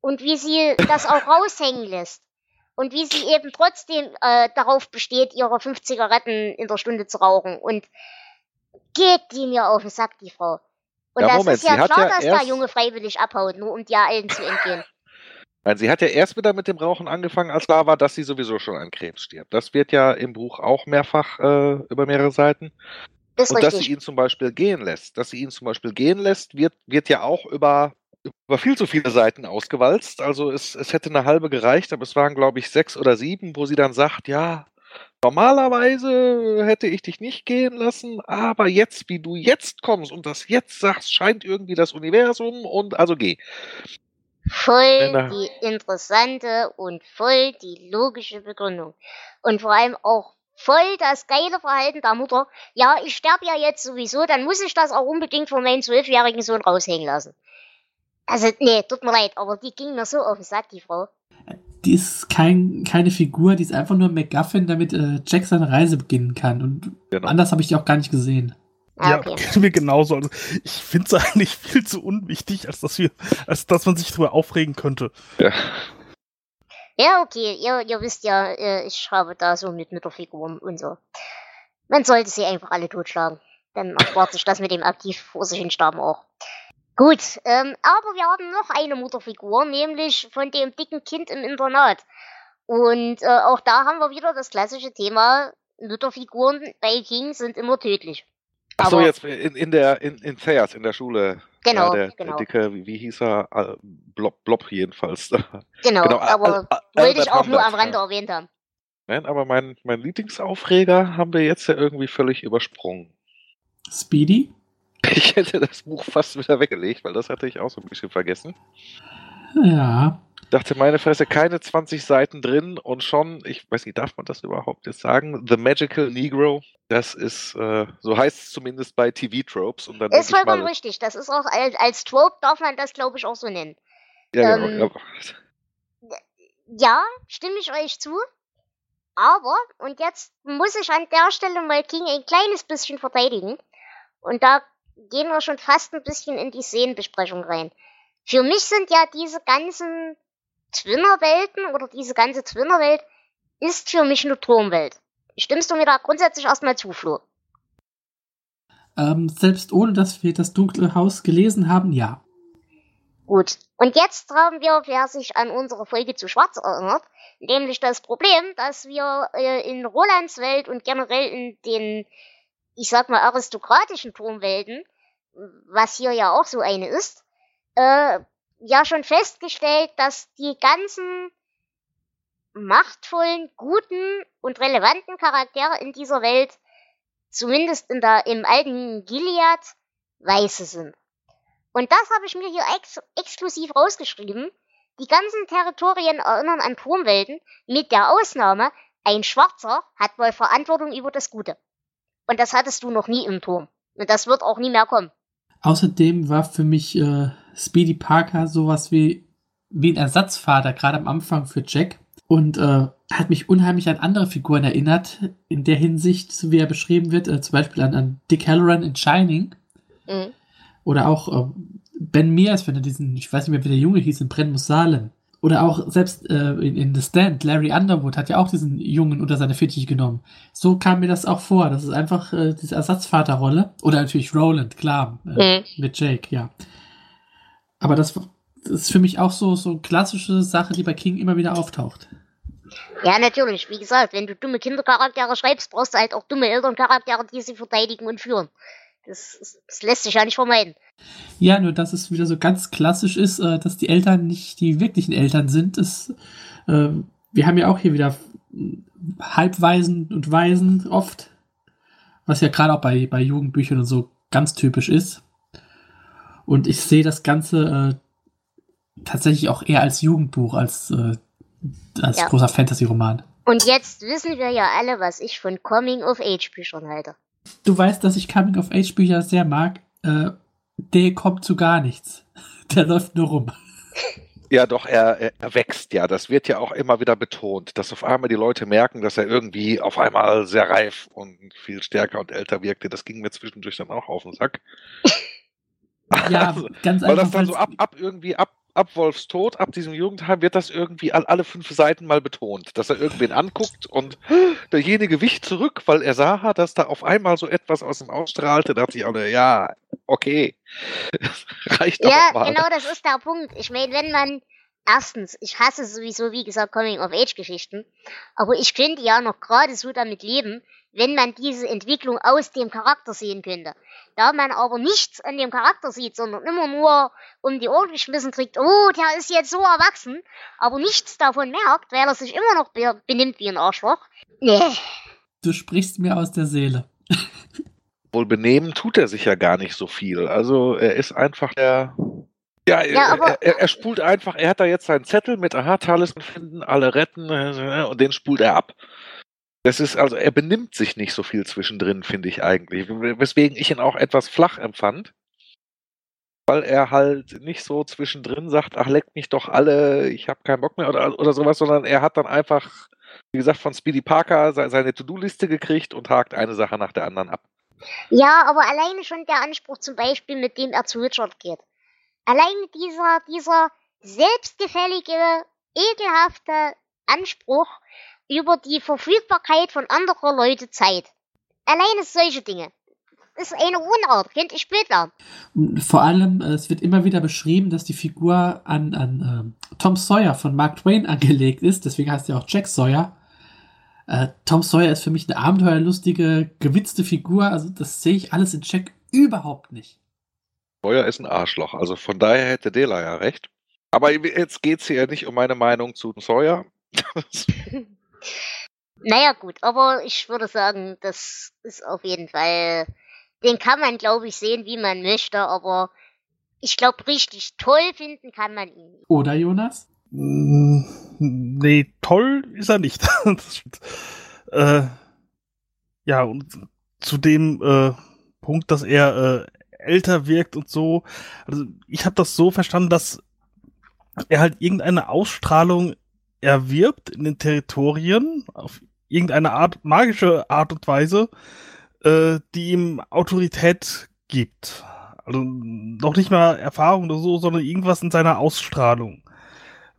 und wie sie das auch [laughs] raushängen lässt und wie sie eben trotzdem äh, darauf besteht, ihre fünf Zigaretten in der Stunde zu rauchen und geht die mir auf den Sack, die Frau. Und Ja, das Moment, ist ja klar, ja dass der erst- Junge freiwillig abhaut, nur um der Alten zu entgehen. [laughs] Nein, sie hat ja erst wieder mit dem Rauchen angefangen, als klar war, dass sie sowieso schon an Krebs stirbt. Das wird ja im Buch auch mehrfach äh, über mehrere Seiten. Das Und dass richtig. sie ihn zum Beispiel gehen lässt. Dass sie ihn zum Beispiel gehen lässt, wird, wird ja auch über, über viel zu viele Seiten ausgewalzt. Also es, es hätte eine halbe gereicht, aber es waren, glaube ich, sechs oder sieben, wo sie dann sagt, ja, normalerweise hätte ich dich nicht gehen lassen, aber jetzt, wie du jetzt kommst und das jetzt sagst, scheint irgendwie das Universum und also geh. Voll die interessante und voll die logische Begründung. Und vor allem auch voll das geile Verhalten der Mutter. Ja, ich sterbe ja jetzt sowieso, dann muss ich das auch unbedingt von meinem zwölfjährigen Sohn raushängen lassen. Also, nee, tut mir leid, aber die ging mir so auf den Sack, die Frau. Die ist kein, keine Figur, die ist einfach nur MacGuffin, damit äh, Jack seine Reise beginnen kann. Und Genau. anders habe ich die auch gar nicht gesehen. Ah, Ja, okay. [laughs] mir genauso. Also ich finde es [laughs] eigentlich viel zu unwichtig, als dass wir, als dass man sich darüber aufregen könnte. Ja. Ja, okay, ihr, ihr wisst ja, äh, ich habe da so mit Mütterfiguren und so. Man sollte sie einfach alle totschlagen. Dann erspart sich das mit dem aktiv vor sich hin sterben auch. Gut, ähm, aber wir haben noch eine Mutterfigur, nämlich von dem dicken Kind im Internat. Und äh, auch da haben wir wieder das klassische Thema, Mütterfiguren bei King sind immer tödlich. Achso, jetzt in, in der in, in Thayers, in der Schule. Genau, ja, der, genau. der dicke, wie, wie hieß er? Äh, Blob, Blob jedenfalls. [laughs] Genau, Genau, aber Al- Al- wollte ich auch nur am Rande ja. erwähnt haben. Nein, aber mein, mein Lieblingsaufreger haben wir jetzt ja irgendwie völlig übersprungen. Speedy? Ich hätte das Buch fast wieder weggelegt, weil das hatte ich auch so ein bisschen vergessen. Ja. Dachte, meine Fresse, keine 20 Seiten drin und schon, ich weiß nicht, darf man das überhaupt jetzt sagen? The Magical Negro, das ist, äh, so heißt es zumindest bei TV-Tropes. Und dann Ist vollkommen mal, richtig. Das ist auch als, als Trope darf man das, glaube ich, auch so nennen. ja, genau, ähm, ja. Ja, stimme ich euch zu. Aber, und jetzt muss ich an der Stelle mal King ein kleines bisschen verteidigen. Und da gehen wir schon fast ein bisschen in die Szenenbesprechung rein. Für mich sind ja diese ganzen Twinner-Welten oder diese ganze Twinner-Welt ist für mich eine Turmwelt. Stimmst du mir da grundsätzlich erstmal zu, Flo? Ähm, selbst ohne, dass wir das dunkle Haus gelesen haben, ja. Gut. Und jetzt haben wir, wer sich an unsere Folge zu Schwarz erinnert, nämlich das Problem, dass wir äh, in Rolands Welt und generell in den, ich sag mal, aristokratischen Turmwelten, was hier ja auch so eine ist, äh, ja schon festgestellt, dass die ganzen machtvollen, guten und relevanten Charaktere in dieser Welt, zumindest in der, im alten Gilead, Weiße sind. Und das habe ich mir hier ex exklusiv rausgeschrieben. Die ganzen Territorien erinnern an Turmwelten, mit der Ausnahme, ein Schwarzer hat wohl Verantwortung über das Gute. Und das hattest du noch nie im Turm. Und das wird auch nie mehr kommen. Außerdem war für mich äh, Speedy Parker sowas wie, wie ein Ersatzvater, gerade am Anfang für Jack. Und äh, hat mich unheimlich an andere Figuren erinnert, in der Hinsicht, so wie er beschrieben wird, äh, zum Beispiel an, an Dick Halloran in Shining. Mhm. Oder auch äh, Ben Mears, wenn er diesen, ich weiß nicht mehr, wie der Junge hieß, in Brennmus Salem. Oder auch selbst äh, in, in The Stand, Larry Underwood hat ja auch diesen Jungen unter seine Fittiche genommen. So kam mir das auch vor. Das ist einfach äh, diese Ersatzvaterrolle. Oder natürlich Roland, klar, äh, Mhm. mit Jake, ja. Aber das, das ist für mich auch so, so eine klassische Sache, die bei King immer wieder auftaucht. Ja, natürlich. Wie gesagt, wenn du dumme Kindercharaktere schreibst, brauchst du halt auch dumme Elterncharaktere, die sie verteidigen und führen. Das, das lässt sich ja nicht vermeiden. Ja, nur dass es wieder so ganz klassisch ist, äh, dass die Eltern nicht die wirklichen Eltern sind. Ist, äh, wir haben ja auch hier wieder Halbwaisen und Waisen oft, was ja gerade auch bei, bei Jugendbüchern und so ganz typisch ist. Und ich sehe das Ganze äh, tatsächlich auch eher als Jugendbuch, als, äh, als ja. großer Fantasy-Roman. Und jetzt wissen wir ja alle, was ich von Coming-of-Age-Büchern halte. Du weißt, dass ich Coming-of-Age-Bücher sehr mag. Äh, der kommt zu gar nichts. [laughs] Der läuft nur rum. Ja, doch, er, er wächst ja. Das wird ja auch immer wieder betont, dass auf einmal die Leute merken, dass er irgendwie auf einmal sehr reif und viel stärker und älter wirkte. Das ging mir zwischendurch dann auch auf den Sack. Ja, [laughs] also, ganz einfach. Weil das dann so ab, ab irgendwie ab ab Wolfs Tod, ab diesem Jugendheim, wird das irgendwie all, alle fünf Seiten mal betont, dass er irgendwen anguckt und derjenige wich zurück, weil er sah, dass da auf einmal so etwas aus ihm ausstrahlte. Da dachte ich alle, ja, okay, [laughs] reicht doch Ja, mal. genau, das ist der Punkt. Ich meine, wenn man erstens, ich hasse sowieso, wie gesagt, Coming-of-Age-Geschichten, aber ich könnte ja noch gerade so damit leben, wenn man diese Entwicklung aus dem Charakter sehen könnte. Da man aber nichts an dem Charakter sieht, sondern immer nur um die Ohren geschmissen kriegt, oh, der ist jetzt so erwachsen, aber nichts davon merkt, weil er sich immer noch benimmt wie ein Arschloch. Nee. Du sprichst mir aus der Seele. [laughs] Wohl benehmen tut er sich ja gar nicht so viel. Also er ist einfach der ja, ja er, er, er, spult einfach, er hat da jetzt seinen Zettel mit Aha, Talisman finden, alle retten äh, und den spult er ab. Das ist, also er benimmt sich nicht so viel zwischendrin, finde ich eigentlich. Weswegen ich ihn auch etwas flach empfand. Weil er halt nicht so zwischendrin sagt, ach, leckt mich doch alle, ich habe keinen Bock mehr oder, oder sowas, sondern er hat dann einfach, wie gesagt, von Speedy Parker seine To-Do-Liste gekriegt und hakt eine Sache nach der anderen ab. Ja, aber alleine schon der Anspruch zum Beispiel, mit dem er zu Richard geht. Alleine dieser, dieser selbstgefällige, ekelhafte Anspruch, über die Verfügbarkeit von anderer Leute Zeit. Alleine solche Dinge. Das ist eine Unart, kennt ich später. Vor allem, äh, es wird immer wieder beschrieben, dass die Figur an, an äh, Tom Sawyer von Mark Twain angelegt ist, deswegen heißt er auch Jack Sawyer. Äh, Tom Sawyer ist für mich eine abenteuerlustige, gewitzte Figur, also das sehe ich alles in Jack überhaupt nicht. Sawyer ist ein Arschloch, also von daher hätte Dela ja recht. Aber jetzt geht es hier ja nicht um meine Meinung zu Sawyer. [laughs] Naja, gut, aber ich würde sagen, das ist auf jeden Fall. Den kann man, glaube ich, sehen, wie man möchte, aber ich glaube, richtig toll finden kann man ihn nicht. Oder, Jonas? Mm, nee, toll ist er nicht. [laughs] äh, ja, und zu dem äh, Punkt, dass er äh, älter wirkt und so. Also, ich habe das so verstanden, dass er halt irgendeine Ausstrahlung erwirbt in den Territorien auf irgendeine Art, magische Art und Weise, äh, die ihm Autorität gibt. Also noch nicht mal Erfahrung oder so, sondern irgendwas in seiner Ausstrahlung.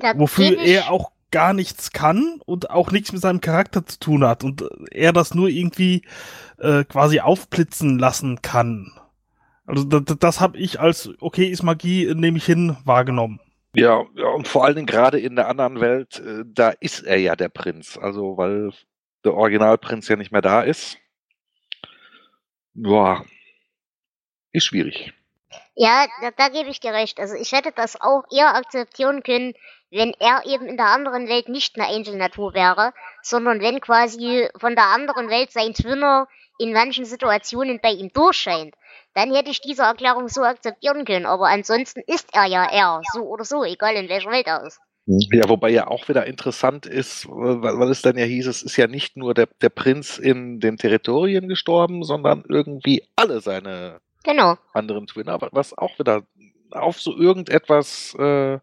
Da wofür er auch gar nichts kann und auch nichts mit seinem Charakter zu tun hat und er das nur irgendwie äh, quasi aufblitzen lassen kann. Also das, das habe ich als okay ist Magie nehme ich hin wahrgenommen. Ja, ja, und vor allen Dingen gerade in der anderen Welt, äh, da ist er ja der Prinz. Also, weil der Originalprinz ja nicht mehr da ist. Boah, ist schwierig. Ja, da, da gebe ich dir recht. Also ich hätte das auch eher akzeptieren können, wenn er eben in der anderen Welt nicht eine Angel-Natur wäre, sondern wenn quasi von der anderen Welt sein Twinner in manchen Situationen bei ihm durchscheint dann hätte ich diese Erklärung so akzeptieren können. Aber ansonsten ist er ja er, so oder so, egal in welcher Welt er ist. Ja, wobei ja auch wieder interessant ist, weil, weil es dann ja hieß, es ist ja nicht nur der, der Prinz in den Territorien gestorben, sondern irgendwie alle seine genau. anderen Twinner, was auch wieder auf so irgendetwas äh,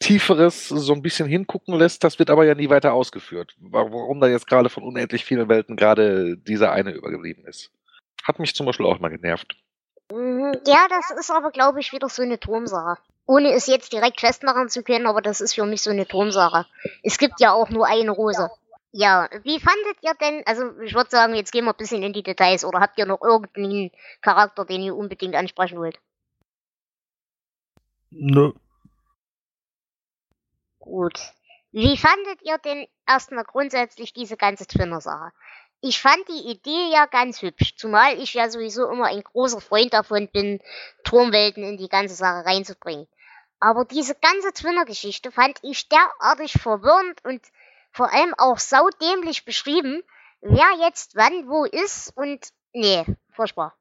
Tieferes so ein bisschen hingucken lässt, das wird aber ja nie weiter ausgeführt. Warum da jetzt gerade von unendlich vielen Welten gerade dieser eine übergeblieben ist. Hat mich zum Beispiel auch mal genervt. Mhm, ja, das ist aber, glaube ich, wieder so eine Turmsache. Ohne es jetzt direkt festmachen zu können, aber das ist für mich so eine Turmsache. Es gibt ja auch nur eine Rose. Ja, wie fandet ihr denn, also ich würde sagen, jetzt gehen wir ein bisschen in die Details, oder habt ihr noch irgendeinen Charakter, den ihr unbedingt ansprechen wollt? Nö. Gut. Wie fandet ihr denn erstmal grundsätzlich diese ganze Twinner-Sache? Ich fand die Idee ja ganz hübsch, zumal ich ja sowieso immer ein großer Freund davon bin, Turmwelten in die ganze Sache reinzubringen. Aber diese ganze Twinner-Geschichte fand ich derartig verwirrend und vor allem auch saudämlich beschrieben, wer jetzt wann wo ist und nee, furchtbar.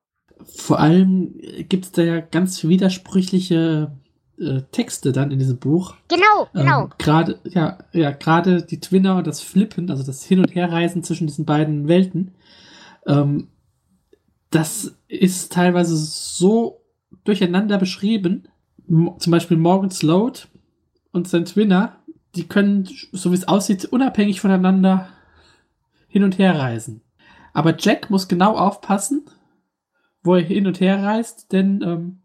Vor allem gibt's da ja ganz widersprüchliche äh, Texte dann in diesem Buch. Genau, genau. Ähm, gerade, ja, ja, gerade die Twinner und das Flippen, also das Hin- und Herreisen zwischen diesen beiden Welten, ähm, das ist teilweise so durcheinander beschrieben. M zum Beispiel Morgan Sloat und sein Twinner, die können, so wie es aussieht, unabhängig voneinander hin und her reisen. Aber Jack muss genau aufpassen, wo er hin und her reist, denn ähm,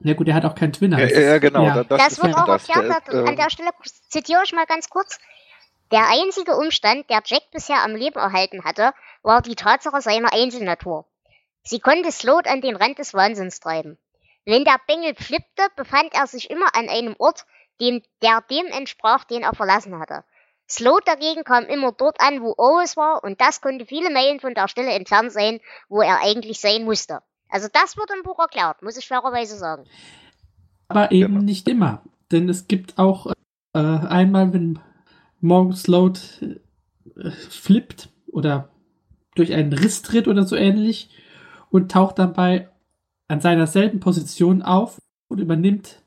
ja gut, er hat auch keinen Twinner. Ja, Das ja, genau. ja. da- Das, ist wird ja auch das. erklärt. Der, An ähm, der Stelle zitiere ich mal ganz kurz. Der einzige Umstand, der Jack bisher am Leben erhalten hatte, war die Tatsache seiner Einzelnatur. Sie konnte Sloat an den Rand des Wahnsinns treiben. Wenn der Bengel flippte, befand er sich immer an einem Ort, dem, der dem entsprach, den er verlassen hatte. Sloat dagegen kam immer dort an, wo Oris war, und das konnte viele Meilen von der Stelle entfernt sein, wo er eigentlich sein musste. Also das wird im Buch erklärt, muss ich fairerweise sagen. Aber eben Genau. nicht immer. Denn es gibt auch äh, einmal, wenn Morgan Sloat äh, flippt oder durch einen Riss tritt oder so ähnlich und taucht dabei an seiner selben Position auf und übernimmt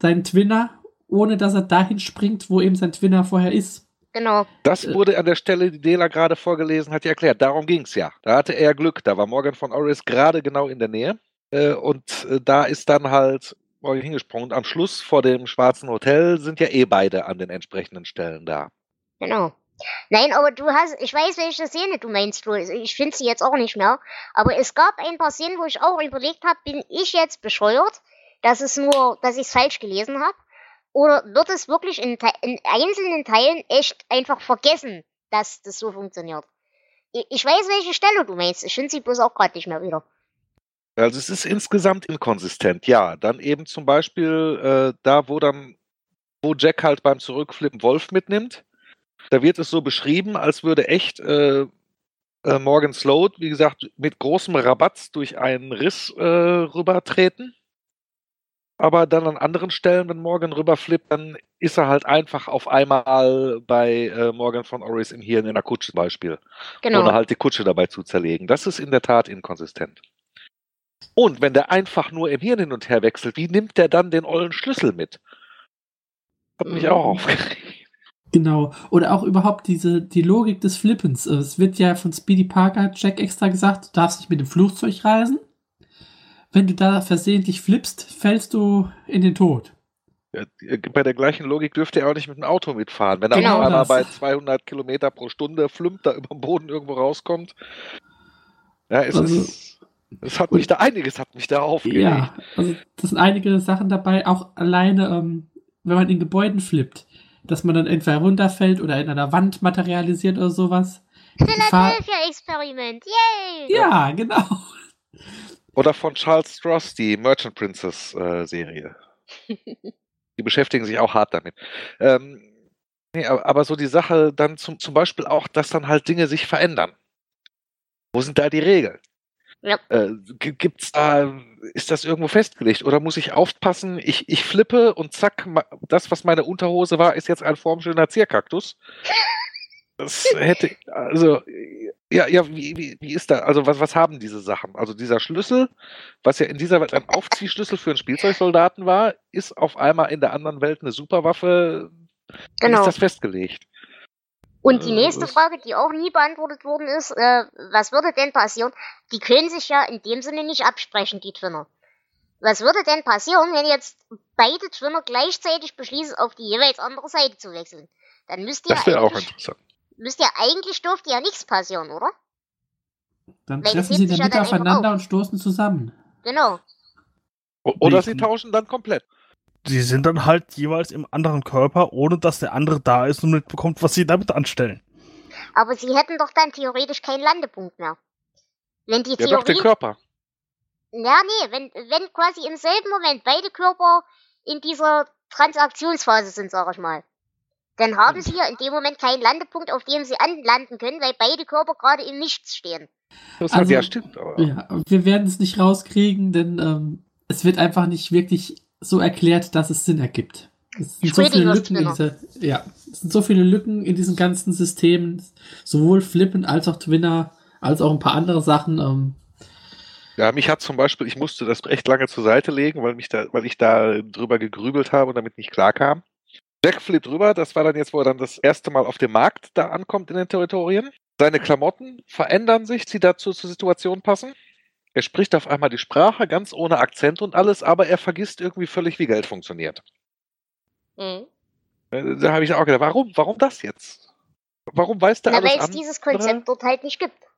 seinen Twinner, ohne dass er dahin springt, wo eben sein Twinner vorher ist. Genau. Das wurde an der Stelle, die Dela gerade vorgelesen hat, ja erklärt. Darum ging es ja. Da hatte er Glück. Da war Morgan von Oris gerade genau in der Nähe. Äh, und äh, da ist dann halt Morgan hingesprungen. Und am Schluss vor dem schwarzen Hotel sind ja eh beide an den entsprechenden Stellen da. Genau. Nein, aber du hast, ich weiß, welche Szene du meinst, Flo. Ich finde sie jetzt auch nicht mehr. Aber es gab ein paar Szenen, wo ich auch überlegt habe, bin ich jetzt bescheuert, dass es nur, dass ich es falsch gelesen habe? Oder wird es wirklich in, in einzelnen Teilen echt einfach vergessen, dass das so funktioniert? Ich, ich weiß, welche Stelle du meinst. Ich finde sie bloß auch gerade nicht mehr wieder. Also es ist insgesamt inkonsistent, ja. Dann eben zum Beispiel äh, da, wo dann, wo Jack halt beim Zurückflippen Wolf mitnimmt. Da wird es so beschrieben, als würde echt äh, äh, Morgan Sloat, wie gesagt, mit großem Rabatz durch einen Riss äh, rübertreten. Aber dann an anderen Stellen, wenn Morgan rüberflippt, dann ist er halt einfach auf einmal bei äh, Morgan von Oris im Hirn in der Kutsche zum Beispiel Genau. ohne halt die Kutsche dabei zu zerlegen. Das ist in der Tat inkonsistent. Und wenn der einfach nur im Hirn hin und her wechselt, wie nimmt der dann den ollen Schlüssel mit? Hat mich auch Mhm. aufgeregt. Genau. Oder auch überhaupt diese, die Logik des Flippens. Äh, Es wird ja von Speedy Parker Jack extra gesagt, du darfst nicht mit dem Flugzeug reisen. Wenn du da versehentlich flippst, fällst du in den Tod. Ja, Bei der gleichen Logik dürfte er auch nicht mit dem Auto mitfahren. Wenn er Genau auf einmal das. bei 200 Kilometer pro Stunde flümmt, da über den Boden irgendwo rauskommt. Ja, es Also- ist. Es hat mich da, einiges hat mich da aufgeregt. Ja, also das sind einige Sachen dabei, auch alleine, ähm, wenn man in Gebäuden flippt, dass man dann entweder runterfällt oder in einer Wand materialisiert oder sowas. Philadelphia-Experiment. Yay! Ja, genau. Oder von Charles Stross, die Merchant Princess äh, Serie. [laughs] die beschäftigen sich auch hart damit. Ähm, nee, aber, so die Sache dann zum, zum Beispiel auch, dass dann halt Dinge sich verändern. Wo sind da die Regeln? Ja. Äh, gibt's da, ist das irgendwo festgelegt? Oder muss ich aufpassen, ich, ich flippe und zack, das, was meine Unterhose war, ist jetzt ein formschöner Zierkaktus? [laughs] Das hätte, also, ja, ja, wie, wie, wie ist da, also was, was haben diese Sachen? Also dieser Schlüssel, was ja in dieser Welt ein Aufziehschlüssel für einen Spielzeugsoldaten war, ist auf einmal in der anderen Welt eine Superwaffe. Genau. ist das festgelegt? Und die Äh, nächste Frage, die auch nie beantwortet worden ist, äh, was würde denn passieren? Die können sich ja in dem Sinne nicht absprechen, die Twinner. Was würde denn passieren, wenn jetzt beide Twinner gleichzeitig beschließen, auf die jeweils andere Seite zu wechseln? Dann müsste ja Das wäre auch interessant. Müsste ja eigentlich dürfte ja nichts passieren, oder? Dann Weil treffen sie in der Mitte aufeinander auf. und stoßen zusammen. Genau. O- Oder Nee, sie tauschen dann komplett. Sie sind dann halt jeweils im anderen Körper, ohne dass der andere da ist und mitbekommt, was sie damit anstellen. Aber sie hätten doch dann theoretisch keinen Landepunkt mehr. Wenn die Ja, doch, den Theorie. Körper. Ja, nee, wenn, wenn quasi im selben Moment beide Körper in dieser Transaktionsphase sind, sag ich mal. Dann haben sie ja in dem Moment keinen Landepunkt, auf dem sie anlanden können, weil beide Körper gerade im Nichts stehen. Das Also, hat, ja, stimmt. Aber. Ja, wir werden es nicht rauskriegen, denn ähm, es wird einfach nicht wirklich so erklärt, dass es Sinn ergibt. Es sind so viele Lücken in dieser, ja, es sind so viele Lücken in diesen ganzen Systemen, sowohl Flippant als auch Twinner, als auch ein paar andere Sachen. Ähm, Ja, mich hat zum Beispiel, ich musste das echt lange zur Seite legen, weil, mich da, weil ich da drüber gegrübelt habe und damit nicht klarkam. Jack flippt rüber, das war dann jetzt, wo er dann das erste Mal auf dem Markt da ankommt in den Territorien. Seine Klamotten verändern sich, die dazu zur Situation passen. Er spricht auf einmal die Sprache, ganz ohne Akzent und alles, aber er vergisst irgendwie völlig, wie Geld funktioniert. Mhm. Äh, Da habe ich auch gedacht, warum, warum das jetzt? Warum weiß der Na, alles weil es dieses Konzept dort halt nicht gibt.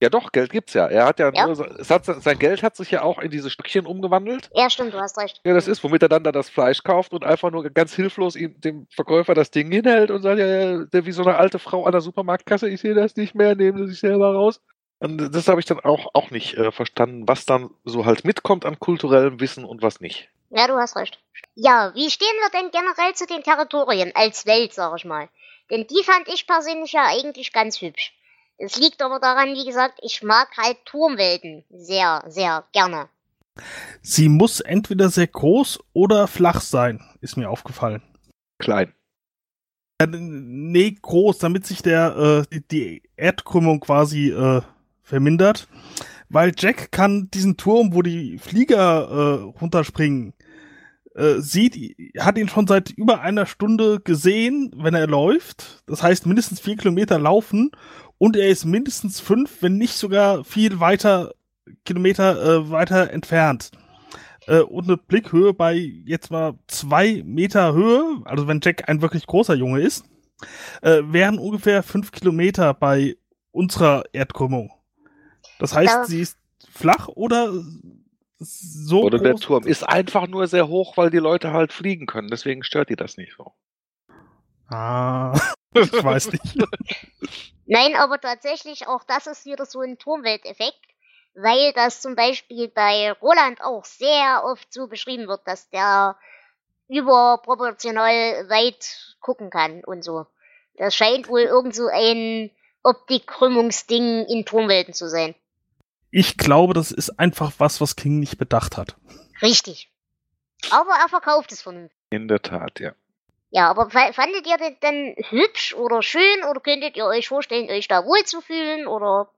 Ja doch, Geld gibt's ja. Er hat ja, Ja. Nur, es hat, sein Geld hat sich ja auch in diese Stückchen umgewandelt. Ja, stimmt, du hast recht. Ja, das ist, womit er dann da das Fleisch kauft und einfach nur ganz hilflos ihm, dem Verkäufer das Ding hinhält und sagt, ja, wie so eine alte Frau an der Supermarktkasse, ich sehe das nicht mehr, nehmen Sie sich selber raus. Und das habe ich dann auch, auch nicht äh, verstanden, was dann so halt mitkommt an kulturellem Wissen und was nicht. Ja, du hast recht. Ja, wie stehen wir denn generell zu den Territorien als Welt, sag ich mal? Denn die fand ich persönlich ja eigentlich ganz hübsch. Es liegt aber daran, wie gesagt, ich mag halt Turmwelten sehr, sehr gerne. Sie muss entweder sehr groß oder flach sein, ist mir aufgefallen. Klein. Äh, nee, groß, damit sich der, äh, die, die Erdkrümmung quasi äh, vermindert. Weil Jack kann diesen Turm, wo die Flieger äh, runterspringen, äh, sieht, hat ihn schon seit über einer Stunde gesehen, wenn er läuft. Das heißt mindestens vier Kilometer laufen und er ist mindestens fünf, wenn nicht sogar viel weiter Kilometer äh, weiter entfernt. Äh, und eine Blickhöhe bei jetzt mal zwei Meter Höhe, also wenn Jack ein wirklich großer Junge ist, äh, wären ungefähr fünf Kilometer bei unserer Erdkrümmung. Das heißt, Da- sie ist flach oder so Oder der. Turm ist einfach nur sehr hoch, weil die Leute halt fliegen können. Deswegen stört die das nicht so. Ah, [laughs] ich weiß nicht. [laughs] Nein, aber tatsächlich auch das ist wieder so ein Turmwelteffekt, weil das zum Beispiel bei Roland auch sehr oft so beschrieben wird, dass der überproportional weit gucken kann und so. Das scheint wohl irgend so ein Optikkrümmungsding in Turmwelten zu sein. Ich glaube, das ist einfach was, was King nicht bedacht hat. Richtig. Aber er verkauft es vernünftig. In der Tat, ja. Ja, aber fa- fandet ihr den denn hübsch oder schön oder könntet ihr euch vorstellen, euch da wohl zu fühlen oder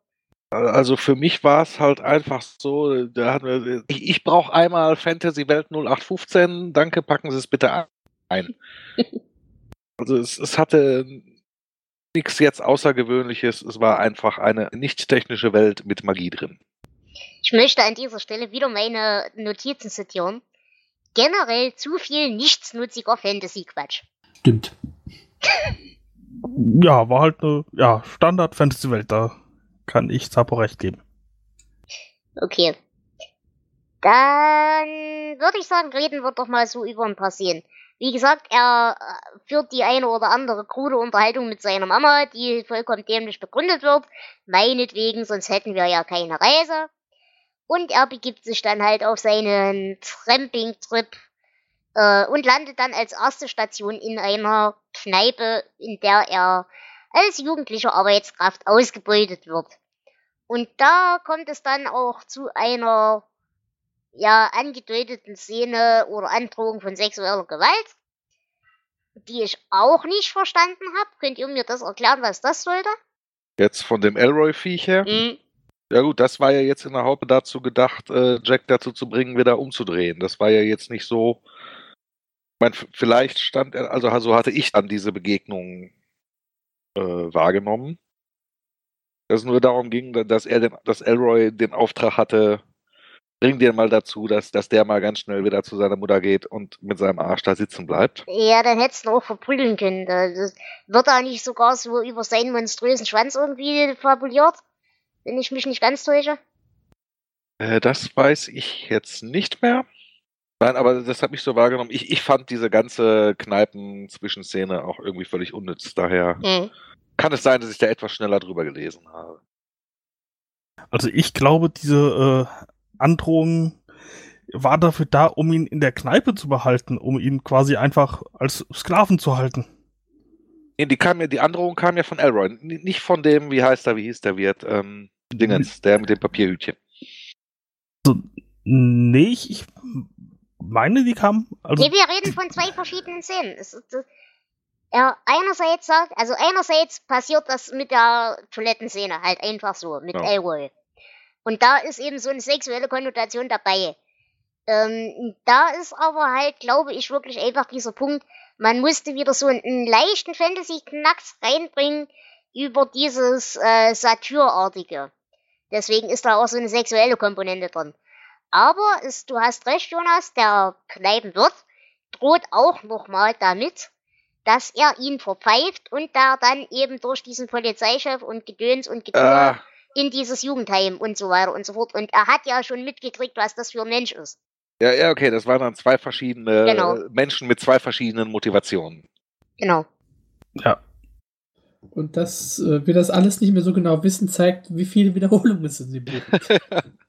Also für mich war es halt einfach so, wir, ich, ich brauche einmal Fantasy Welt 0815, danke, packen Sie es bitte ein. also es, es hatte nichts jetzt Außergewöhnliches, es war einfach eine nicht technische Welt mit Magie drin. Ich möchte an dieser Stelle wieder meine Notizen zitieren. Generell zu viel nichtsnutziger Fantasy-Quatsch. stimmt. [laughs] Ja, war halt eine ja, Standard-Fantasy-Welt, da kann ich Zappo recht geben. Okay. Dann würde ich sagen, reden wir doch mal so über ein paar Szenen. Wie gesagt, er äh, führt die eine oder andere krude Unterhaltung mit seiner Mama, die vollkommen dämlich begründet wird. Meinetwegen, sonst hätten wir ja keine Reise. Und er begibt sich dann halt auf seinen Tramping-Trip äh, und landet dann als erste Station in einer Kneipe, in der er als jugendliche Arbeitskraft ausgebeutet wird. Und da kommt es dann auch zu einer ja angedeuteten Szene oder Androhung von sexueller Gewalt, die ich auch nicht verstanden habe. Könnt ihr mir das erklären, was das sollte? Jetzt von dem Elroy-Viech her. Hm. Ja gut, das war ja jetzt in der Haupte dazu gedacht, äh, Jack dazu zu bringen, wieder umzudrehen. Das war ja jetzt nicht so. Ich mein, f- vielleicht stand er, also so hatte ich dann diese Begegnung äh, wahrgenommen. Dass es nur darum ging, da- dass er den, dass Elroy den Auftrag hatte, bring den mal dazu, dass, dass der mal ganz schnell wieder zu seiner Mutter geht und mit seinem Arsch da sitzen bleibt. Ja, dann hättest du ihn auch verprügeln können. Da- Das wird da nicht sogar so über seinen monströsen Schwanz irgendwie fabuliert? Wenn ich mich nicht ganz täusche. Äh, das weiß ich jetzt nicht mehr. Nein, aber das hat mich so wahrgenommen. Ich, ich fand diese ganze Kneipen-Zwischenszene auch irgendwie völlig unnütz. Daher Hm. kann es sein, dass ich da etwas schneller drüber gelesen habe. Also ich glaube, diese äh, Androhung war dafür da, um ihn in der Kneipe zu behalten, um ihn quasi einfach als Sklaven zu halten. Nee, die kam ja, die Androhung kam ja von Elroy, nicht von dem, wie heißt er, wie hieß der Wirt, ähm, Dingens, der mit dem Papierhütchen. Nee, ich, ich meine, die kam. Also, Nee, wir reden von zwei verschiedenen Szenen. Es ist, äh, ja, einerseits sagt, also einerseits passiert das mit der Toilettenszene halt einfach so, mit Ja. Elroy. Und da ist eben so eine sexuelle Konnotation dabei. Ähm, da ist aber halt, glaube ich, wirklich einfach dieser Punkt, man musste wieder so einen, leichten Fantasy-Knacks reinbringen über dieses äh, Satyrartige. Deswegen ist da auch so eine sexuelle Komponente drin. Aber es, du hast recht, Jonas, der Kneipenwirt droht auch nochmal damit, dass er ihn verpfeift und da dann eben durch diesen Polizeichef und Gedöns und Getue Ah, in dieses Jugendheim und so weiter und so fort. Und er hat ja schon mitgekriegt, was das für ein Mensch ist. Ja, ja, okay, das waren dann zwei verschiedene Genau. Menschen mit zwei verschiedenen Motivationen. Genau. ja. Und dass äh, wir das alles nicht mehr so genau wissen, zeigt, wie viele Wiederholungen es in dem Buch gibt. [laughs]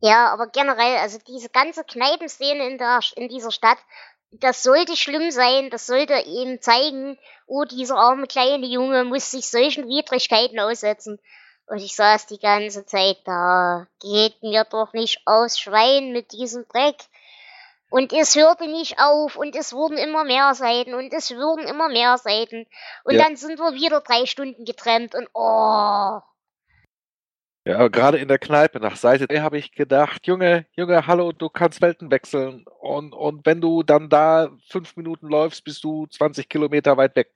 Ja, aber generell, also diese ganze Kneipenszene in, der, in dieser Stadt, das sollte schlimm sein, das sollte eben zeigen, oh, dieser arme kleine Junge muss sich solchen Widrigkeiten aussetzen. Und ich saß die ganze Zeit da, geht mir doch nicht aus Schwein mit diesem Dreck. Und es hörte nicht auf und es wurden immer mehr Seiten und es wurden immer mehr Seiten. Und Ja. dann sind wir wieder drei Stunden getrennt und oh. Ja, aber gerade in der Kneipe nach Seite 3 habe ich gedacht, Junge, Junge, hallo, du kannst Welten wechseln. Und, und wenn du dann da fünf Minuten läufst, bist du 20 Kilometer weit weg.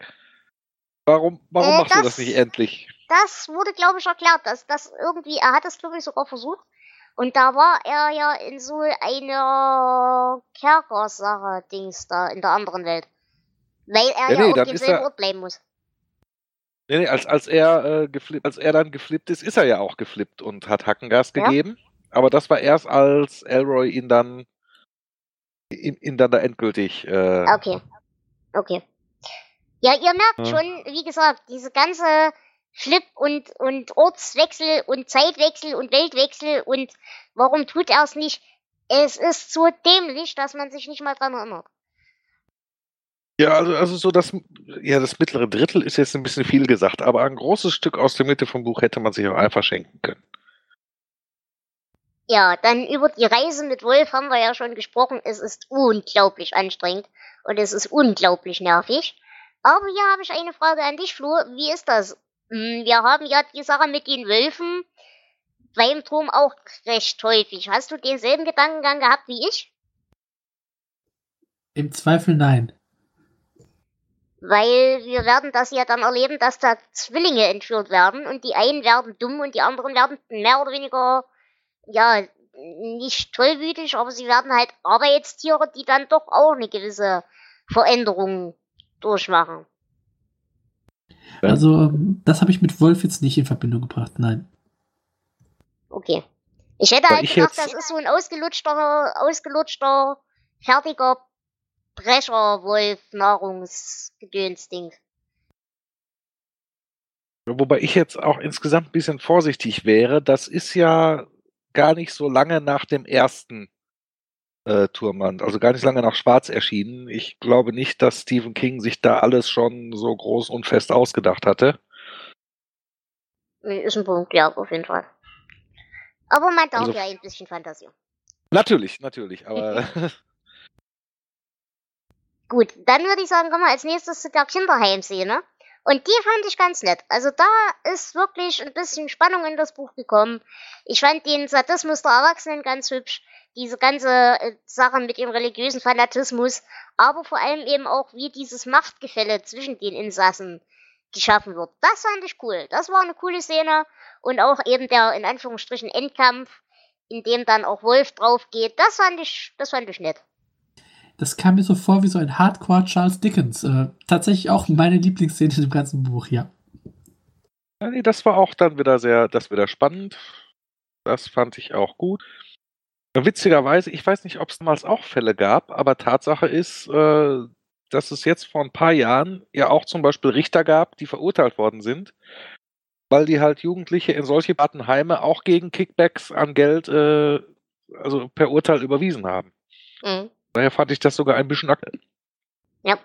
Warum, warum Äh, machst du das- das nicht endlich? das wurde, glaube ich, erklärt, dass das irgendwie, er hat es, glaube ich, sogar versucht. Und da war er ja in so einer Kerker-Sache-Dings da in der anderen Welt. Weil er Ja, ja, nee, auf dann dem ist selben er- Ort bleiben muss. Nee, nee, als, als, er, äh, geflippt, als er dann geflippt ist, ist er ja auch geflippt und hat Hackengas Ja. gegeben. Aber das war erst, als Elroy ihn dann, ihn, ihn dann da endgültig. Äh, Okay. Okay. Ja, ihr merkt Ja. schon, wie gesagt, diese ganze Flip und, und Ortswechsel und Zeitwechsel und Weltwechsel und warum tut er es nicht? Es ist so dämlich, dass man sich nicht mal dran erinnert. Ja, also, also so das, ja, das mittlere Drittel ist jetzt ein bisschen viel gesagt, aber ein großes Stück aus der Mitte vom Buch hätte man sich auch einfach schenken können. Ja, dann über die Reise mit Wolf haben wir ja schon gesprochen. Es ist unglaublich anstrengend und es ist unglaublich nervig. Aber hier habe ich eine Frage an dich, Flo. Wie ist das? Hm, Wir haben ja die Sache mit den Wölfen beim Turm auch recht häufig. Hast du denselben Gedankengang gehabt wie ich? Im Zweifel nein. Weil wir werden das ja dann erleben, dass da Zwillinge entführt werden und die einen werden dumm und die anderen werden mehr oder weniger, ja, nicht tollwütig, aber sie werden halt Arbeitstiere, die dann doch auch eine gewisse Veränderung durchmachen. Also, ähm, das habe ich mit Wolf jetzt nicht in Verbindung gebracht, nein. Okay. Ich hätte Weil halt ich gedacht, das ist so ein ausgelutschter, ausgelutschter, fertiger Brecher-Wolf-Nahrungsgedöns-Ding. Wobei ich jetzt auch insgesamt ein bisschen vorsichtig wäre. Das ist ja gar nicht so lange nach dem ersten äh, Turmland, also gar nicht lange nach Schwarz erschienen. Ich glaube nicht, dass Stephen King sich da alles schon so groß und fest ausgedacht hatte. Ist ein Punkt, ja, auf jeden Fall. Aber man darf Also- ja ein bisschen Fantasie. Natürlich, natürlich, aber [laughs] Gut, dann würde ich sagen, kommen wir als nächstes zu der Kinderheimszene. Und die fand ich ganz nett. Also da ist wirklich ein bisschen Spannung in das Buch gekommen. Ich fand den Sadismus der Erwachsenen ganz hübsch. Diese ganze äh, Sache mit dem religiösen Fanatismus. Aber vor allem eben auch, wie dieses Machtgefälle zwischen den Insassen geschaffen wird. Das fand ich cool. Das war eine coole Szene. Und auch eben der, in Anführungsstrichen, Endkampf, in dem dann auch Wolf drauf geht. Das fand ich, das fand ich nett. Das kam mir so vor wie so ein Hardcore Charles Dickens. Äh, tatsächlich auch meine Lieblingsszene in dem ganzen Buch, ja. Ja, nee, das war auch dann wieder sehr, das wieder spannend. Das fand ich auch gut. Witzigerweise, ich weiß nicht, ob es damals auch Fälle gab, aber Tatsache ist, äh, dass es jetzt vor ein paar Jahren ja auch zum Beispiel Richter gab, die verurteilt worden sind, weil die halt Jugendliche in solche Heime auch gegen Kickbacks an Geld, äh, also per Urteil überwiesen haben. Mhm. Daher fand ich das sogar ein bisschen aktuell. Ja.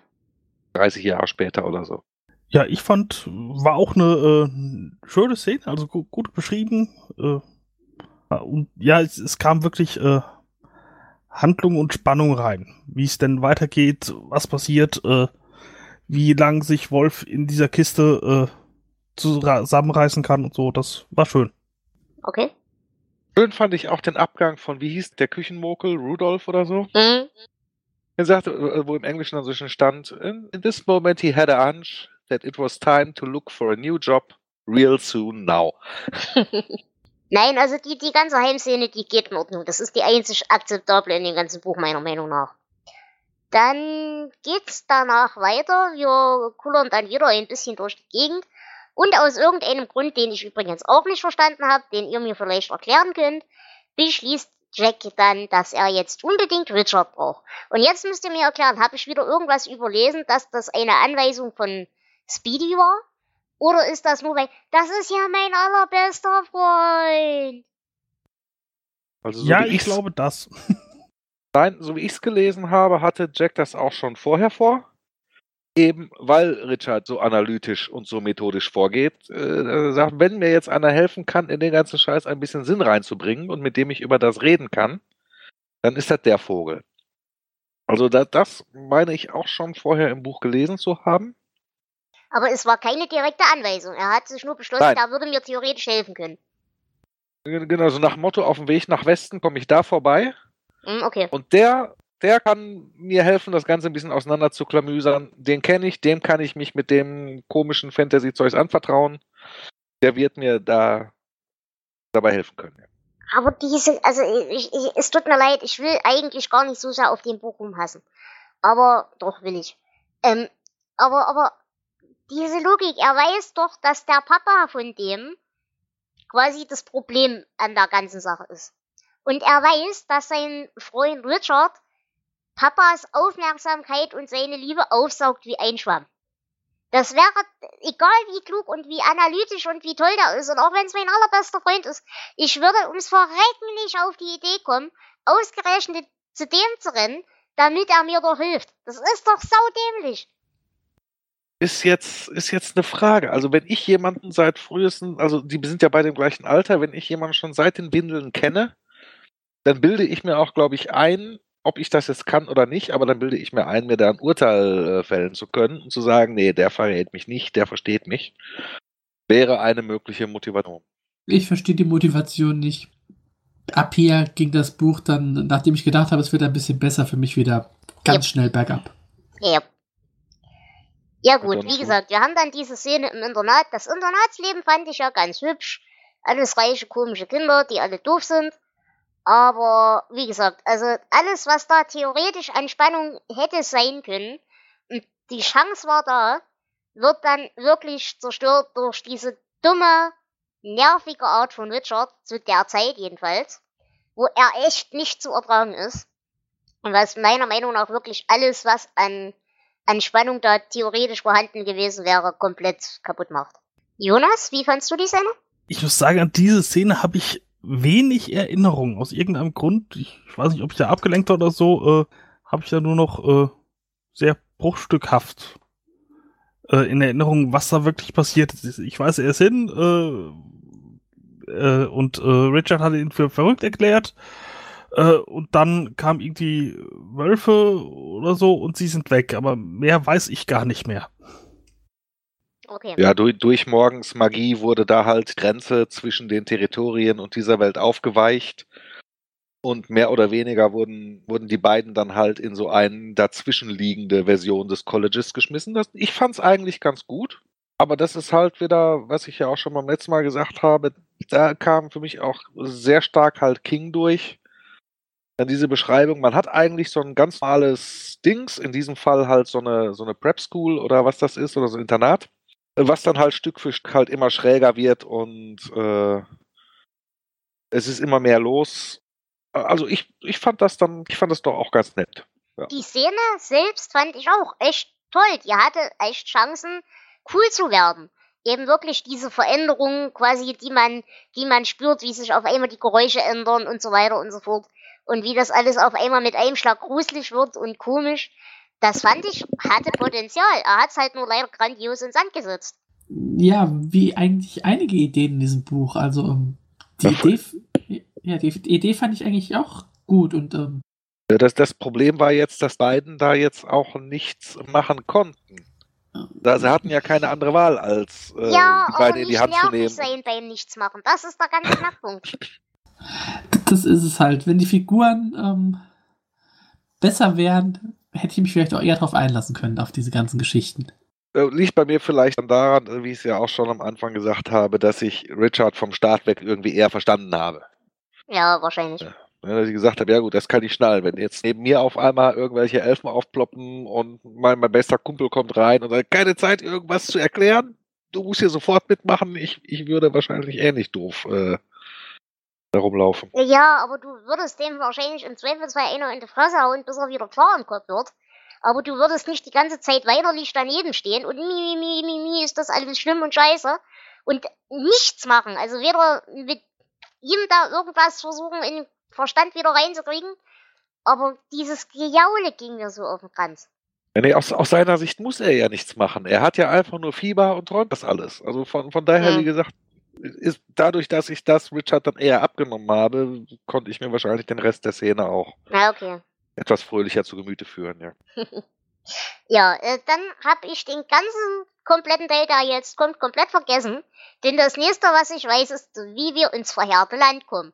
30 Jahre später oder so. Ja, ich fand, war auch eine äh, schöne Szene, also gu gut beschrieben. Äh, und ja, es, es kam wirklich äh, Handlung und Spannung rein. Wie es denn weitergeht, was passiert, äh, wie lang sich Wolf in dieser Kiste äh, zusammenreißen kann und so. Das war schön. Okay. Schön fand ich auch den Abgang von, wie hieß der Küchenmokel, Rudolf oder so? Mhm. Er sagte, äh, wo im Englischen dann so schön stand, in, in this moment he had a hunch that it was time to look for a new job real soon now. [laughs] Nein, also die, die ganze Heimszene, die geht in Ordnung. Das ist die einzig akzeptable in dem ganzen Buch, meiner Meinung nach. Dann geht's danach weiter. Wir kullern dann wieder ein bisschen durch die Gegend. Und aus irgendeinem Grund, den ich übrigens auch nicht verstanden habe, den ihr mir vielleicht erklären könnt, beschließt Jack dann, dass er jetzt unbedingt Richard braucht. Und jetzt müsst ihr mir erklären, habe ich wieder irgendwas überlesen, dass das eine Anweisung von Speedy war? Oder ist das nur weil, das ist ja mein allerbester Freund? Also so ja, ich glaube das. Nein, so wie ich es gelesen habe, hatte Jack das auch schon vorher vor. Eben weil Richard so analytisch und so methodisch vorgeht. Äh, sagt, wenn mir jetzt einer helfen kann, in den ganzen Scheiß ein bisschen Sinn reinzubringen und mit dem ich über das reden kann, dann ist das der Vogel. Also da, das meine ich auch schon vorher im Buch gelesen zu haben. Aber es war keine direkte Anweisung. Er hat sich nur beschlossen, Nein. er würde mir theoretisch helfen können. Genau, so nach Motto, auf dem Weg nach Westen komme ich da vorbei. Mm, okay. Und der, der kann mir helfen, das Ganze ein bisschen auseinander zu klamüsern. Den kenne ich, dem kann ich mich mit dem komischen Fantasy-Zeugs anvertrauen. Der wird mir da dabei helfen können. Aber diese, also ich, ich, es tut mir leid, ich will eigentlich gar nicht so sehr auf dem Buch rumhassen. Aber doch will ich. Ähm, aber, aber diese Logik, er weiß doch, dass der Papa von dem quasi das Problem an der ganzen Sache ist. Und er weiß, dass sein Freund Richard Papas Aufmerksamkeit und seine Liebe aufsaugt wie ein Schwamm. Das wäre, egal wie klug und wie analytisch und wie toll der ist, und auch wenn es mein allerbester Freund ist, ich würde ums Verrecken nicht auf die Idee kommen, ausgerechnet zu dem zu rennen, damit er mir doch hilft. Das ist doch saudämlich ist jetzt, ist jetzt eine Frage. Also wenn ich jemanden seit frühesten, also die sind ja beide im gleichen Alter, wenn ich jemanden schon seit den Windeln kenne, dann bilde ich mir auch, glaube ich, ein, ob ich das jetzt kann oder nicht, aber dann bilde ich mir ein, mir da ein Urteil äh, fällen zu können und zu sagen, nee, der verrät mich nicht, der versteht mich, wäre eine mögliche Motivation. Ich verstehe die Motivation nicht. Ab hier ging das Buch dann, nachdem ich gedacht habe, es wird ein bisschen besser für mich wieder ganz yep. schnell bergab. Ja. Ja gut, wie gesagt, wir haben dann diese Szene im Internat. Das Internatsleben fand ich ja ganz hübsch. Alles reiche, komische Kinder, die alle doof sind. Aber wie gesagt, also alles, was da theoretisch an Spannung hätte sein können, und die Chance war da, wird dann wirklich zerstört durch diese dumme, nervige Art von Richard, zu der Zeit jedenfalls, wo er echt nicht zu ertragen ist. Und was meiner Meinung nach wirklich alles, was an an Spannung da theoretisch vorhanden gewesen wäre, komplett kaputt macht. Jonas, wie fandst du die Szene? Ich muss sagen, an diese Szene habe ich wenig Erinnerungen. Aus irgendeinem Grund, ich, weiß nicht, ob ich da abgelenkt war oder so, äh, habe ich da nur noch äh, sehr bruchstückhaft äh, in Erinnerung, was da wirklich passiert ist. Ich weiß, er ist hin äh, äh, und äh, Richard hat ihn für verrückt erklärt äh, und dann kam irgendwie Wölfe oder so und sie sind weg. Aber mehr weiß ich gar nicht mehr. Okay. Ja, durch, durch morgens Magie wurde da halt Grenze zwischen den Territorien und dieser Welt aufgeweicht. Und mehr oder weniger wurden, wurden die beiden dann halt in so eine dazwischenliegende Version des Colleges geschmissen. Das, ich fand es eigentlich ganz gut. Aber das ist halt wieder, was ich ja auch schon beim letzten Mal gesagt habe, da kam für mich auch sehr stark halt King durch dann diese Beschreibung, man hat eigentlich so ein ganz normales Dings, in diesem Fall halt so eine, so eine Prep School oder was das ist, oder so ein Internat, was dann halt Stück für Stück halt immer schräger wird und äh, es ist immer mehr los. Also ich, ich fand das dann, ich fand das doch auch ganz nett. Ja. Die Szene selbst fand ich auch echt toll. Die hatte echt Chancen, cool zu werden. Eben wirklich diese Veränderungen quasi, die man, die man spürt, wie sich auf einmal die Geräusche ändern und so weiter und so fort und wie das alles auf einmal mit einem Schlag gruselig wird und komisch. Das fand ich, hatte Potenzial. Er hat es halt nur leider grandios in Sand gesetzt. Ja, wie eigentlich einige Ideen in diesem Buch. Also ähm, die Idee, ja, die Idee fand ich eigentlich auch gut und ähm, Das, das Problem war jetzt, dass beiden da jetzt auch nichts machen konnten. Da, sie hatten ja keine andere Wahl, als äh, ja, die beiden in nicht die Hand zu nehmen. sein beim Nichtsmachen. Das ist der ganze Knackpunkt. [laughs] das ist es halt. Wenn die Figuren ähm, besser wären, hätte ich mich vielleicht auch eher darauf einlassen können, auf diese ganzen Geschichten. Äh, Liegt bei mir vielleicht dann daran, wie ich es ja auch schon am Anfang gesagt habe, dass ich Richard vom Start weg irgendwie eher verstanden habe. Ja, wahrscheinlich. Ja. Ja, dass ich gesagt habe, ja gut, das kann ich schnallen. Wenn jetzt neben mir auf einmal irgendwelche Elfen aufploppen und mein, mein bester Kumpel kommt rein und sagt, keine Zeit, irgendwas zu erklären, du musst hier sofort mitmachen, ich, ich würde wahrscheinlich ähnlich doof äh, herumlaufen. Ja, aber du würdest dem wahrscheinlich im Zweifelsfall einer in die Fresse hauen, bis er wieder klar im Kopf wird. Aber du würdest nicht die ganze Zeit weinerlich daneben stehen und mi, mi, mi, mi, mi, ist das alles schlimm und scheiße und nichts machen. Also weder mit ihm da irgendwas versuchen, in den Verstand wieder reinzukriegen, aber dieses Gejaule ging mir so auf den Kranz. Ja, nee, aus, aus seiner Sicht muss er ja nichts machen. Er hat ja einfach nur Fieber und träumt das alles. Also von, von daher, Mhm. wie gesagt, ist dadurch, dass ich das Richard dann eher abgenommen habe, konnte ich mir wahrscheinlich den Rest der Szene auch Na, okay. etwas fröhlicher zu Gemüte führen, ja. [laughs] Ja, äh, dann habe ich den ganzen kompletten Teil, der jetzt kommt, komplett vergessen. Denn das nächste, was ich weiß, ist, wie wir ins verheerte Land kommen.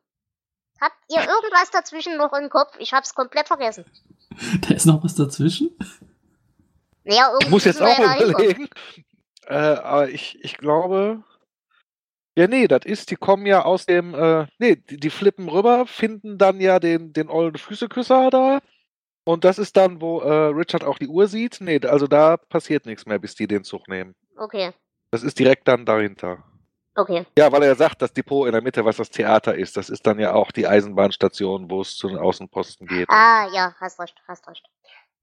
Habt ihr [laughs] irgendwas dazwischen noch im Kopf? Ich hab's komplett vergessen. [laughs] Da ist noch was dazwischen. Naja, Ich muss jetzt auch überlegen. Äh, aber ich, ich glaube. Ja, nee, das ist, die kommen ja aus dem, äh, nee, die, die flippen rüber, finden dann ja den, den ollen Füßeküsser da. Und das ist dann, wo äh, Richard auch die Uhr sieht. Nee, also da passiert nichts mehr, bis die den Zug nehmen. Okay, Das ist direkt dann dahinter. okay. Ja, weil er sagt, das Depot in der Mitte, was das Theater ist, das ist dann ja auch die Eisenbahnstation, wo es zu den Außenposten geht. Ah, ja, hast recht, hast recht.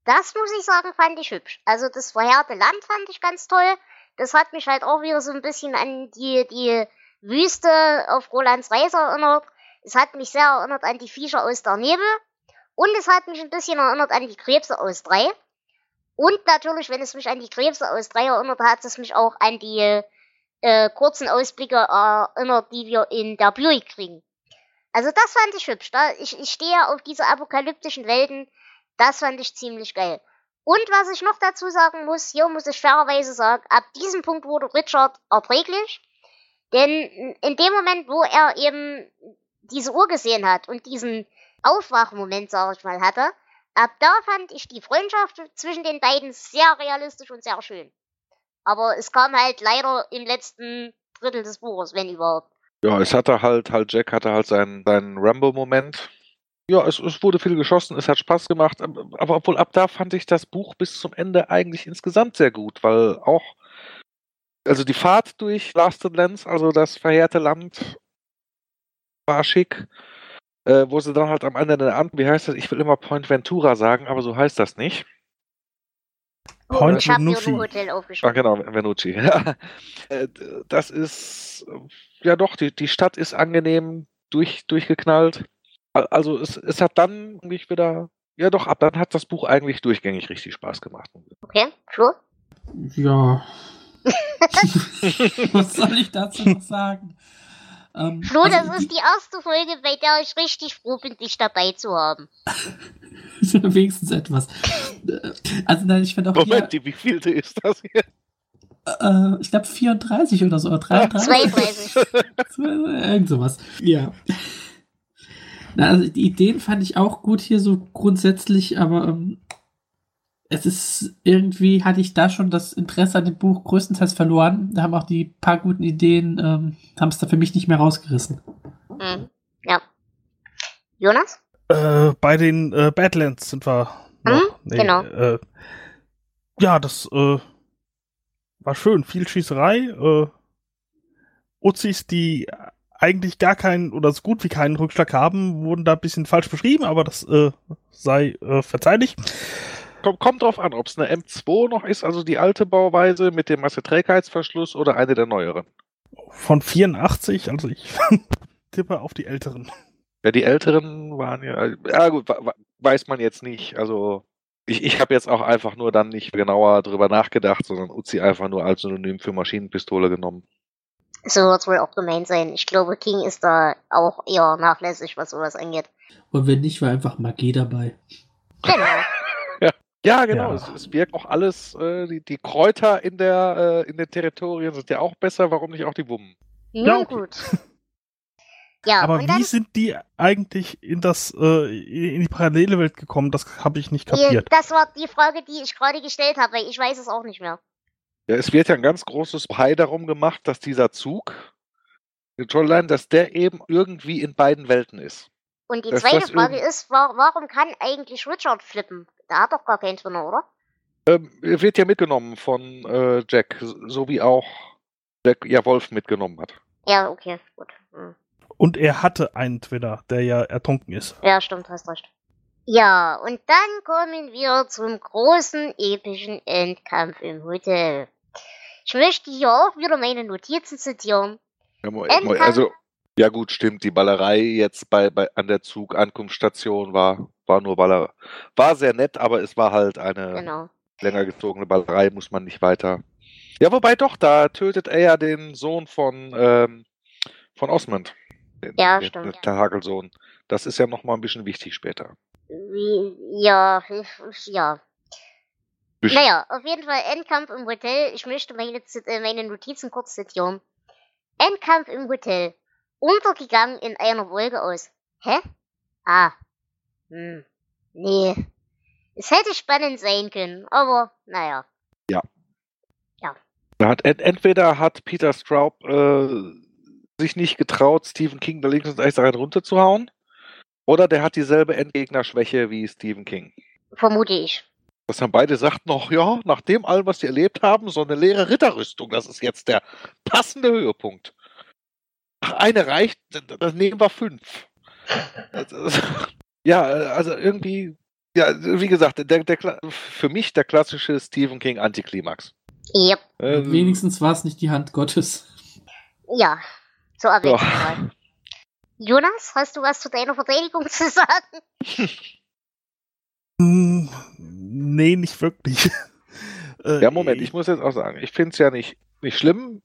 Das muss ich sagen, fand ich hübsch. Also das verheerte Land fand ich ganz toll. Das hat mich halt auch wieder so ein bisschen an die, die Wüste auf Rolands Reise erinnert. Es hat mich sehr erinnert an die Viecher aus der Nebel. Und es hat mich ein bisschen erinnert an die Krebse aus 3. Und natürlich, wenn es mich an die Krebse aus 3 erinnert, hat es mich auch an die äh, kurzen Ausblicke erinnert, die wir in der Buick kriegen. Also das fand ich hübsch. Da, ich, ich stehe auf diese apokalyptischen Welten. Das fand ich ziemlich geil. Und was ich noch dazu sagen muss, hier muss ich fairerweise sagen, ab diesem Punkt wurde Richard erträglich. Denn in dem Moment, wo er eben diese Uhr gesehen hat und diesen Aufwachmoment, sag ich mal, hatte, ab da fand ich die Freundschaft zwischen den beiden sehr realistisch und sehr schön. Aber es kam halt leider im letzten Drittel des Buches, wenn überhaupt. Ja, es hatte halt, halt Jack hatte halt seinen, seinen Rambo-Moment. Ja, es, es wurde viel geschossen, es hat Spaß gemacht, aber, aber obwohl ab da fand ich das Buch bis zum Ende eigentlich insgesamt sehr gut, weil auch, also die Fahrt durch Lasted Lands, also das verheerte Land, war schick. Äh, wo sie dann halt am Ende der Abend, wie heißt das? Ich will immer Point Ventura sagen, aber so heißt das nicht. Point ich habe mir Venucci. Hotel Ah, aufgeschrieben. genau, Venucci. [laughs] Äh, Das ist, ja doch, die, die Stadt ist angenehm durch, durchgeknallt. Al- Also es, es hat dann irgendwie wieder, ja doch, ab dann hat das Buch eigentlich durchgängig richtig Spaß gemacht. Okay, Flo? Ja. [laughs] was soll ich dazu noch sagen? Ähm, Flo, also das ist die erste Folge, bei der ich richtig froh bin, dich dabei zu haben. [laughs] wenigstens etwas. Also nein, ich finde auch Moment, die, wie vielte ist das hier? hier, äh, ich glaube 34 oder so, oder 33. 32. [laughs] Irgend sowas. Ja. Na, also die Ideen fand ich auch gut hier so grundsätzlich, aber ähm, es ist irgendwie hatte ich da schon das Interesse an dem Buch größtenteils verloren. Da haben auch die paar guten Ideen, ähm, haben es da für mich nicht mehr rausgerissen. Hm. Ja. Jonas? Äh, bei den äh, Badlands sind wir noch. Mhm, genau. Äh, ja, das äh, war schön. Viel Schießerei. Äh, Uzis, die eigentlich gar keinen oder so gut wie keinen Rückschlag haben, wurden da ein bisschen falsch beschrieben, aber das äh, sei äh, verzeihlich. Kommt, kommt drauf an, ob es eine M2 noch ist, also die alte Bauweise mit dem Masseträgheitsverschluss oder eine der neueren. Von 84, also ich [laughs] tippe auf die älteren. Ja, die älteren waren ja, ja gut, weiß man jetzt nicht. Also Ich, ich habe jetzt auch einfach nur dann nicht genauer drüber nachgedacht, sondern Uzi einfach nur als Synonym für Maschinenpistole genommen. So wird es wohl auch gemeint sein. Ich glaube, King ist da auch eher nachlässig, was sowas angeht. Und wenn nicht, war einfach Magie dabei. Genau. Ja, genau. Ja. Es, es wirkt auch alles, äh, die, die Kräuter in, der, äh, in den Territorien sind ja auch besser, warum nicht auch die Wummen? Nun Ja, okay. gut. [laughs] Ja, Aber wie sind die eigentlich in das äh, in die parallele Welt gekommen? Das habe ich nicht kapiert. Das war die Frage, die ich gerade gestellt habe, weil ich weiß es auch nicht mehr. Ja, es wird ja ein ganz großes High darum gemacht, dass dieser Zug, die Trollline, dass der eben irgendwie in beiden Welten ist. Und die Das- zweite Frage ist, wa warum kann eigentlich Richard flippen? Der hat doch gar keinen drin, oder? Ähm, er wird ja mitgenommen von äh, Jack, so wie auch Jack ja Wolf mitgenommen hat. Ja, okay, gut. Hm. Und er hatte einen Twinner, der ja ertrunken ist. Ja, stimmt, hast recht. Ja, und dann kommen wir zum großen, epischen Endkampf im Hotel. Ich möchte hier auch wieder meine Notizen zitieren. Ja, mo- Endkampf. also, ja gut, stimmt, die Ballerei jetzt bei, bei an der Zugankunftsstation war, war nur Ballerei. War sehr nett, aber es war halt eine Genau. länger gezogene Ballerei, muss man nicht weiter. Ja, wobei doch, da tötet er ja den Sohn von, ähm, von Osmond. Den, Ja, den, stimmt. Den Hagelsohn. Das ist ja nochmal ein bisschen wichtig später. Wie, ja, ja. Bisschen. Naja, auf jeden Fall Endkampf im Hotel. Ich möchte meine, äh, meine Notizen kurz zitieren. Endkampf im Hotel. Untergegangen in einer Wolke aus. Hä? Ah. Hm. Nee. Es hätte spannend sein können, aber naja. Da hat, ent, entweder hat Peter Straub äh, sich nicht getraut, Stephen King da links und rechts rein runterzuhauen, oder der hat dieselbe Endgegnerschwäche wie Stephen King. Vermute ich. Dass dann beide sagten noch, ja, nach dem allem, was sie erlebt haben, so eine leere Ritterrüstung, das ist jetzt der passende Höhepunkt. Ach, eine reicht, d- dann nehmen wir fünf. Das [laughs] ist- ja, also irgendwie, ja, wie gesagt, der, der, für mich der klassische Stephen King Antiklimax. Yep. Äh, Wenigstens war es nicht die Hand Gottes. Ja. Zur Abwechslung Ja. mal. Jonas, hast du was zu deiner Verteidigung zu sagen? [laughs] Nee, nicht wirklich. [laughs] Ja, Moment, ich muss jetzt auch sagen, ich finde es ja nicht, nicht schlimm.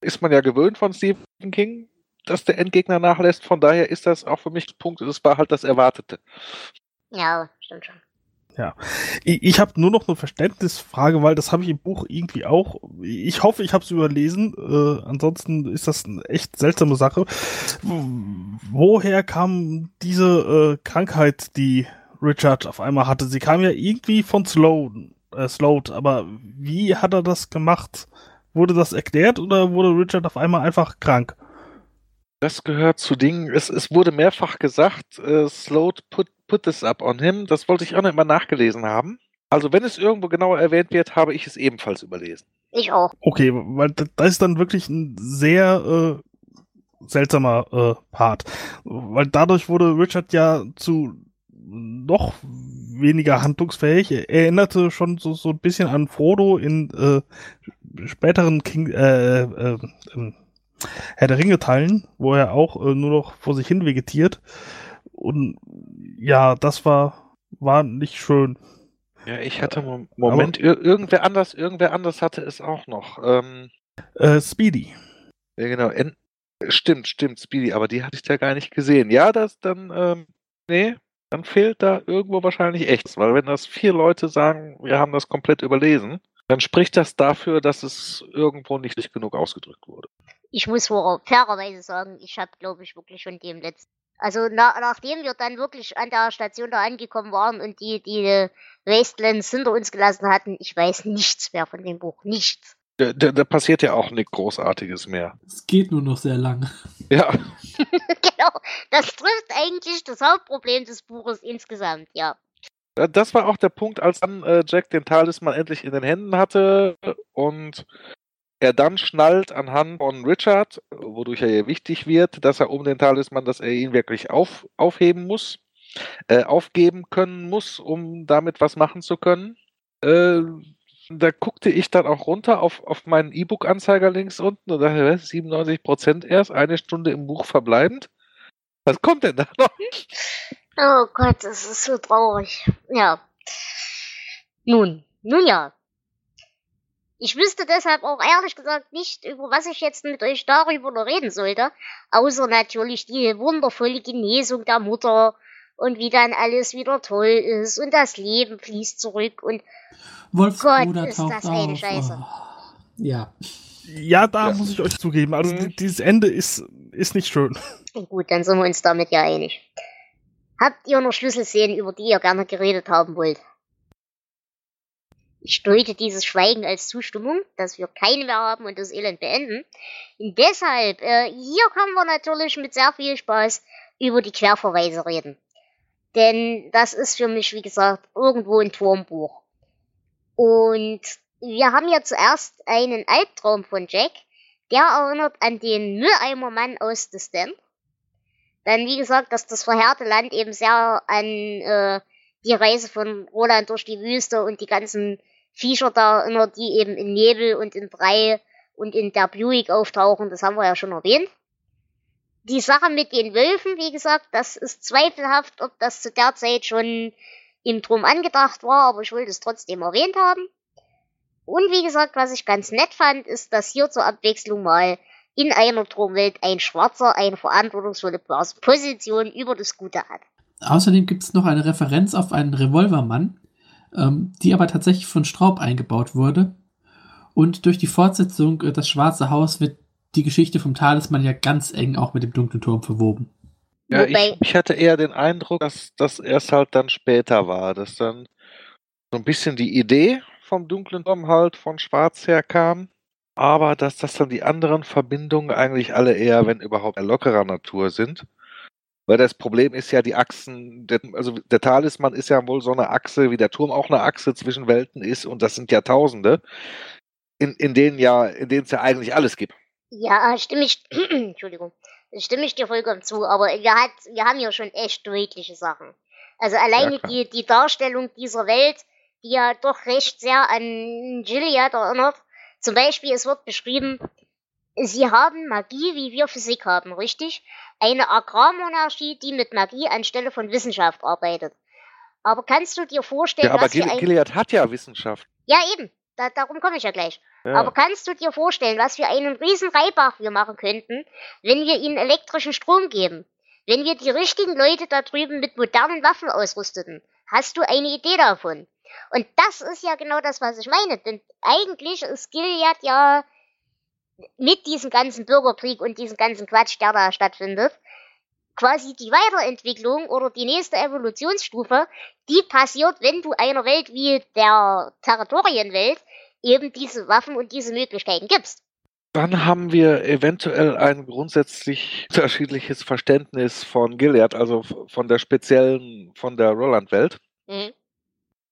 Ist man ja gewöhnt von Stephen King, dass der Endgegner nachlässt. Von daher ist das auch für mich ein Punkt, es war halt das Erwartete. Ja, stimmt schon. Ich, ich habe nur noch eine Verständnisfrage, weil das habe ich im Buch irgendwie auch. Ich hoffe, ich habe es überlesen. Äh, ansonsten ist das eine echt seltsame Sache. Woher kam diese äh, Krankheit, die Richard auf einmal hatte? Sie kam ja irgendwie von Sloan, äh, Sloat, aber wie hat er das gemacht? Wurde das erklärt oder wurde Richard auf einmal einfach krank? Das gehört zu Dingen, es, es wurde mehrfach gesagt, äh, Sloat put, put this up on him. Das wollte ich auch noch immer nachgelesen haben. Also wenn es irgendwo genauer erwähnt wird, habe ich es ebenfalls überlesen. Ich auch. Okay, weil da, da ist dann wirklich ein sehr äh, seltsamer äh, Part. Weil dadurch wurde Richard ja zu noch weniger handlungsfähig. Er erinnerte schon so, so ein bisschen an Frodo in äh, späteren King, äh, äh, ähm, Herr der Ringe-Teilen, wo er auch äh, nur noch vor sich hin vegetiert. Und ja, das war, war nicht schön. Ja, ich hatte Mo Moment, ir irgendwer anders, irgendwer anders hatte es auch noch. Ähm, Äh, Speedy. ja, genau, en stimmt, stimmt, Speedy, aber die hatte ich da gar nicht gesehen. Ja, das dann, ähm, nee, dann fehlt da irgendwo wahrscheinlich echt, weil wenn das vier Leute sagen, wir haben das komplett überlesen, dann spricht das dafür, dass es irgendwo nicht genug ausgedrückt wurde. Ich muss wohl fairerweise sagen, ich habe, glaube ich, wirklich von dem letzten. Also na, nachdem wir dann wirklich an der Station da angekommen waren und die die Wastelands hinter uns gelassen hatten, ich weiß nichts mehr von dem Buch. Nichts. Da, da, da passiert ja auch nichts Großartiges mehr. Es geht nur noch sehr lange. Ja, [laughs] genau. Das trifft eigentlich das Hauptproblem des Buches insgesamt, ja. Da- Das war auch der Punkt, als dann äh, Jack den Talisman endlich in den Händen hatte und er dann schnallt anhand von Richard, wodurch er wichtig wird, dass er um den Talisman, dass er ihn wirklich auf, aufheben muss, äh, aufgeben können muss, um damit was machen zu können. Äh, da guckte ich dann auch runter auf, auf meinen E-Book-Anzeiger links unten und dachte, was, 97% erst, eine Stunde im Buch verbleibend. Was kommt denn da noch? Oh Gott, das ist so traurig. Ja. Nun, nun ja. Ich wüsste deshalb auch ehrlich gesagt nicht, über was ich jetzt mit euch darüber noch reden sollte, außer natürlich die wundervolle Genesung der Mutter und wie dann alles wieder toll ist und das Leben fließt zurück und Wolfs Gott, Bruder ist taucht das eine auf. Scheiße. Oh. Ja. Ja, da Ja. muss ich euch zugeben. Also Mhm. di- dieses Ende ist, ist nicht schön. gut, dann sind wir uns damit ja einig. Habt ihr noch Schlüsselszenen, über die ihr gerne geredet haben wollt? Ich deute dieses Schweigen als Zustimmung, dass wir keine mehr haben und das Elend beenden. Und deshalb, äh, hier können wir natürlich mit sehr viel Spaß über die Querverweise reden. Denn das ist für mich, wie gesagt, irgendwo ein Turmbuch. Und wir haben ja zuerst einen Albtraum von Jack, der erinnert an den Mülleimermann aus The Stand. Dann, wie gesagt, dass das verheerte Land eben sehr an äh, die Reise von Roland durch die Wüste und die ganzen Viecher da erinnert, die eben in Nebel und in Brei und in der Buick auftauchen. Das haben wir ja schon erwähnt. Die Sache mit den Wölfen, wie gesagt, das ist zweifelhaft, ob das zu der Zeit schon im Drum angedacht war, aber ich wollte es trotzdem erwähnt haben. Und wie gesagt, was ich ganz nett fand, ist, dass hier zur Abwechslung mal in einer Turmwelt ein Schwarzer eine verantwortungsvolle Position über das Gute hat. Außerdem gibt es noch eine Referenz auf einen Revolvermann, ähm, die aber tatsächlich von Straub eingebaut wurde. Und durch die Fortsetzung äh, Das Schwarze Haus wird die Geschichte vom Talisman ja ganz eng auch mit dem dunklen Turm verwoben. Ja, ich, ich hatte eher den Eindruck, dass das erst halt dann später war, dass dann so ein bisschen die Idee vom dunklen Turm halt von Schwarz her kam, aber dass das dann die anderen Verbindungen eigentlich alle eher, wenn überhaupt, lockerer Natur sind. Weil das Problem ist ja die Achsen, der, also der Talisman ist ja wohl so eine Achse, wie der Turm auch eine Achse zwischen Welten ist und das sind Jahrtausende, in, in denen ja, in denen es ja eigentlich alles gibt. Ja, stimme ich, [clears throat] Entschuldigung, stimme ich dir vollkommen zu, aber wir, hat, wir haben ja schon echt deutliche Sachen. Also alleine Ja, die, die Darstellung dieser Welt, die ja doch recht sehr an Gilead erinnert. Zum Beispiel, es wird beschrieben, sie haben Magie, wie wir Physik haben, richtig? Eine Agrarmonarchie, die mit Magie anstelle von Wissenschaft arbeitet. Aber kannst du dir vorstellen, Ja, aber was für Gil ein... Gilead hat ja Wissenschaft. Ja, eben. Da, darum komme ich ja gleich. Ja. Aber kannst du dir vorstellen, was für einen riesen Reibach wir machen könnten, wenn wir ihnen elektrischen Strom geben? Wenn wir die richtigen Leute da drüben mit modernen Waffen ausrüsteten? Hast du eine Idee davon? Und das ist ja genau das, was ich meine. Denn eigentlich ist Gilead ja mit diesem ganzen Bürgerkrieg und diesem ganzen Quatsch, der da stattfindet, quasi die Weiterentwicklung oder die nächste Evolutionsstufe, die passiert, wenn du einer Welt wie der Territorienwelt eben diese Waffen und diese Möglichkeiten gibst. Dann haben wir eventuell ein grundsätzlich unterschiedliches Verständnis von Gilead, also von der speziellen, von der Roland-Welt. Mhm.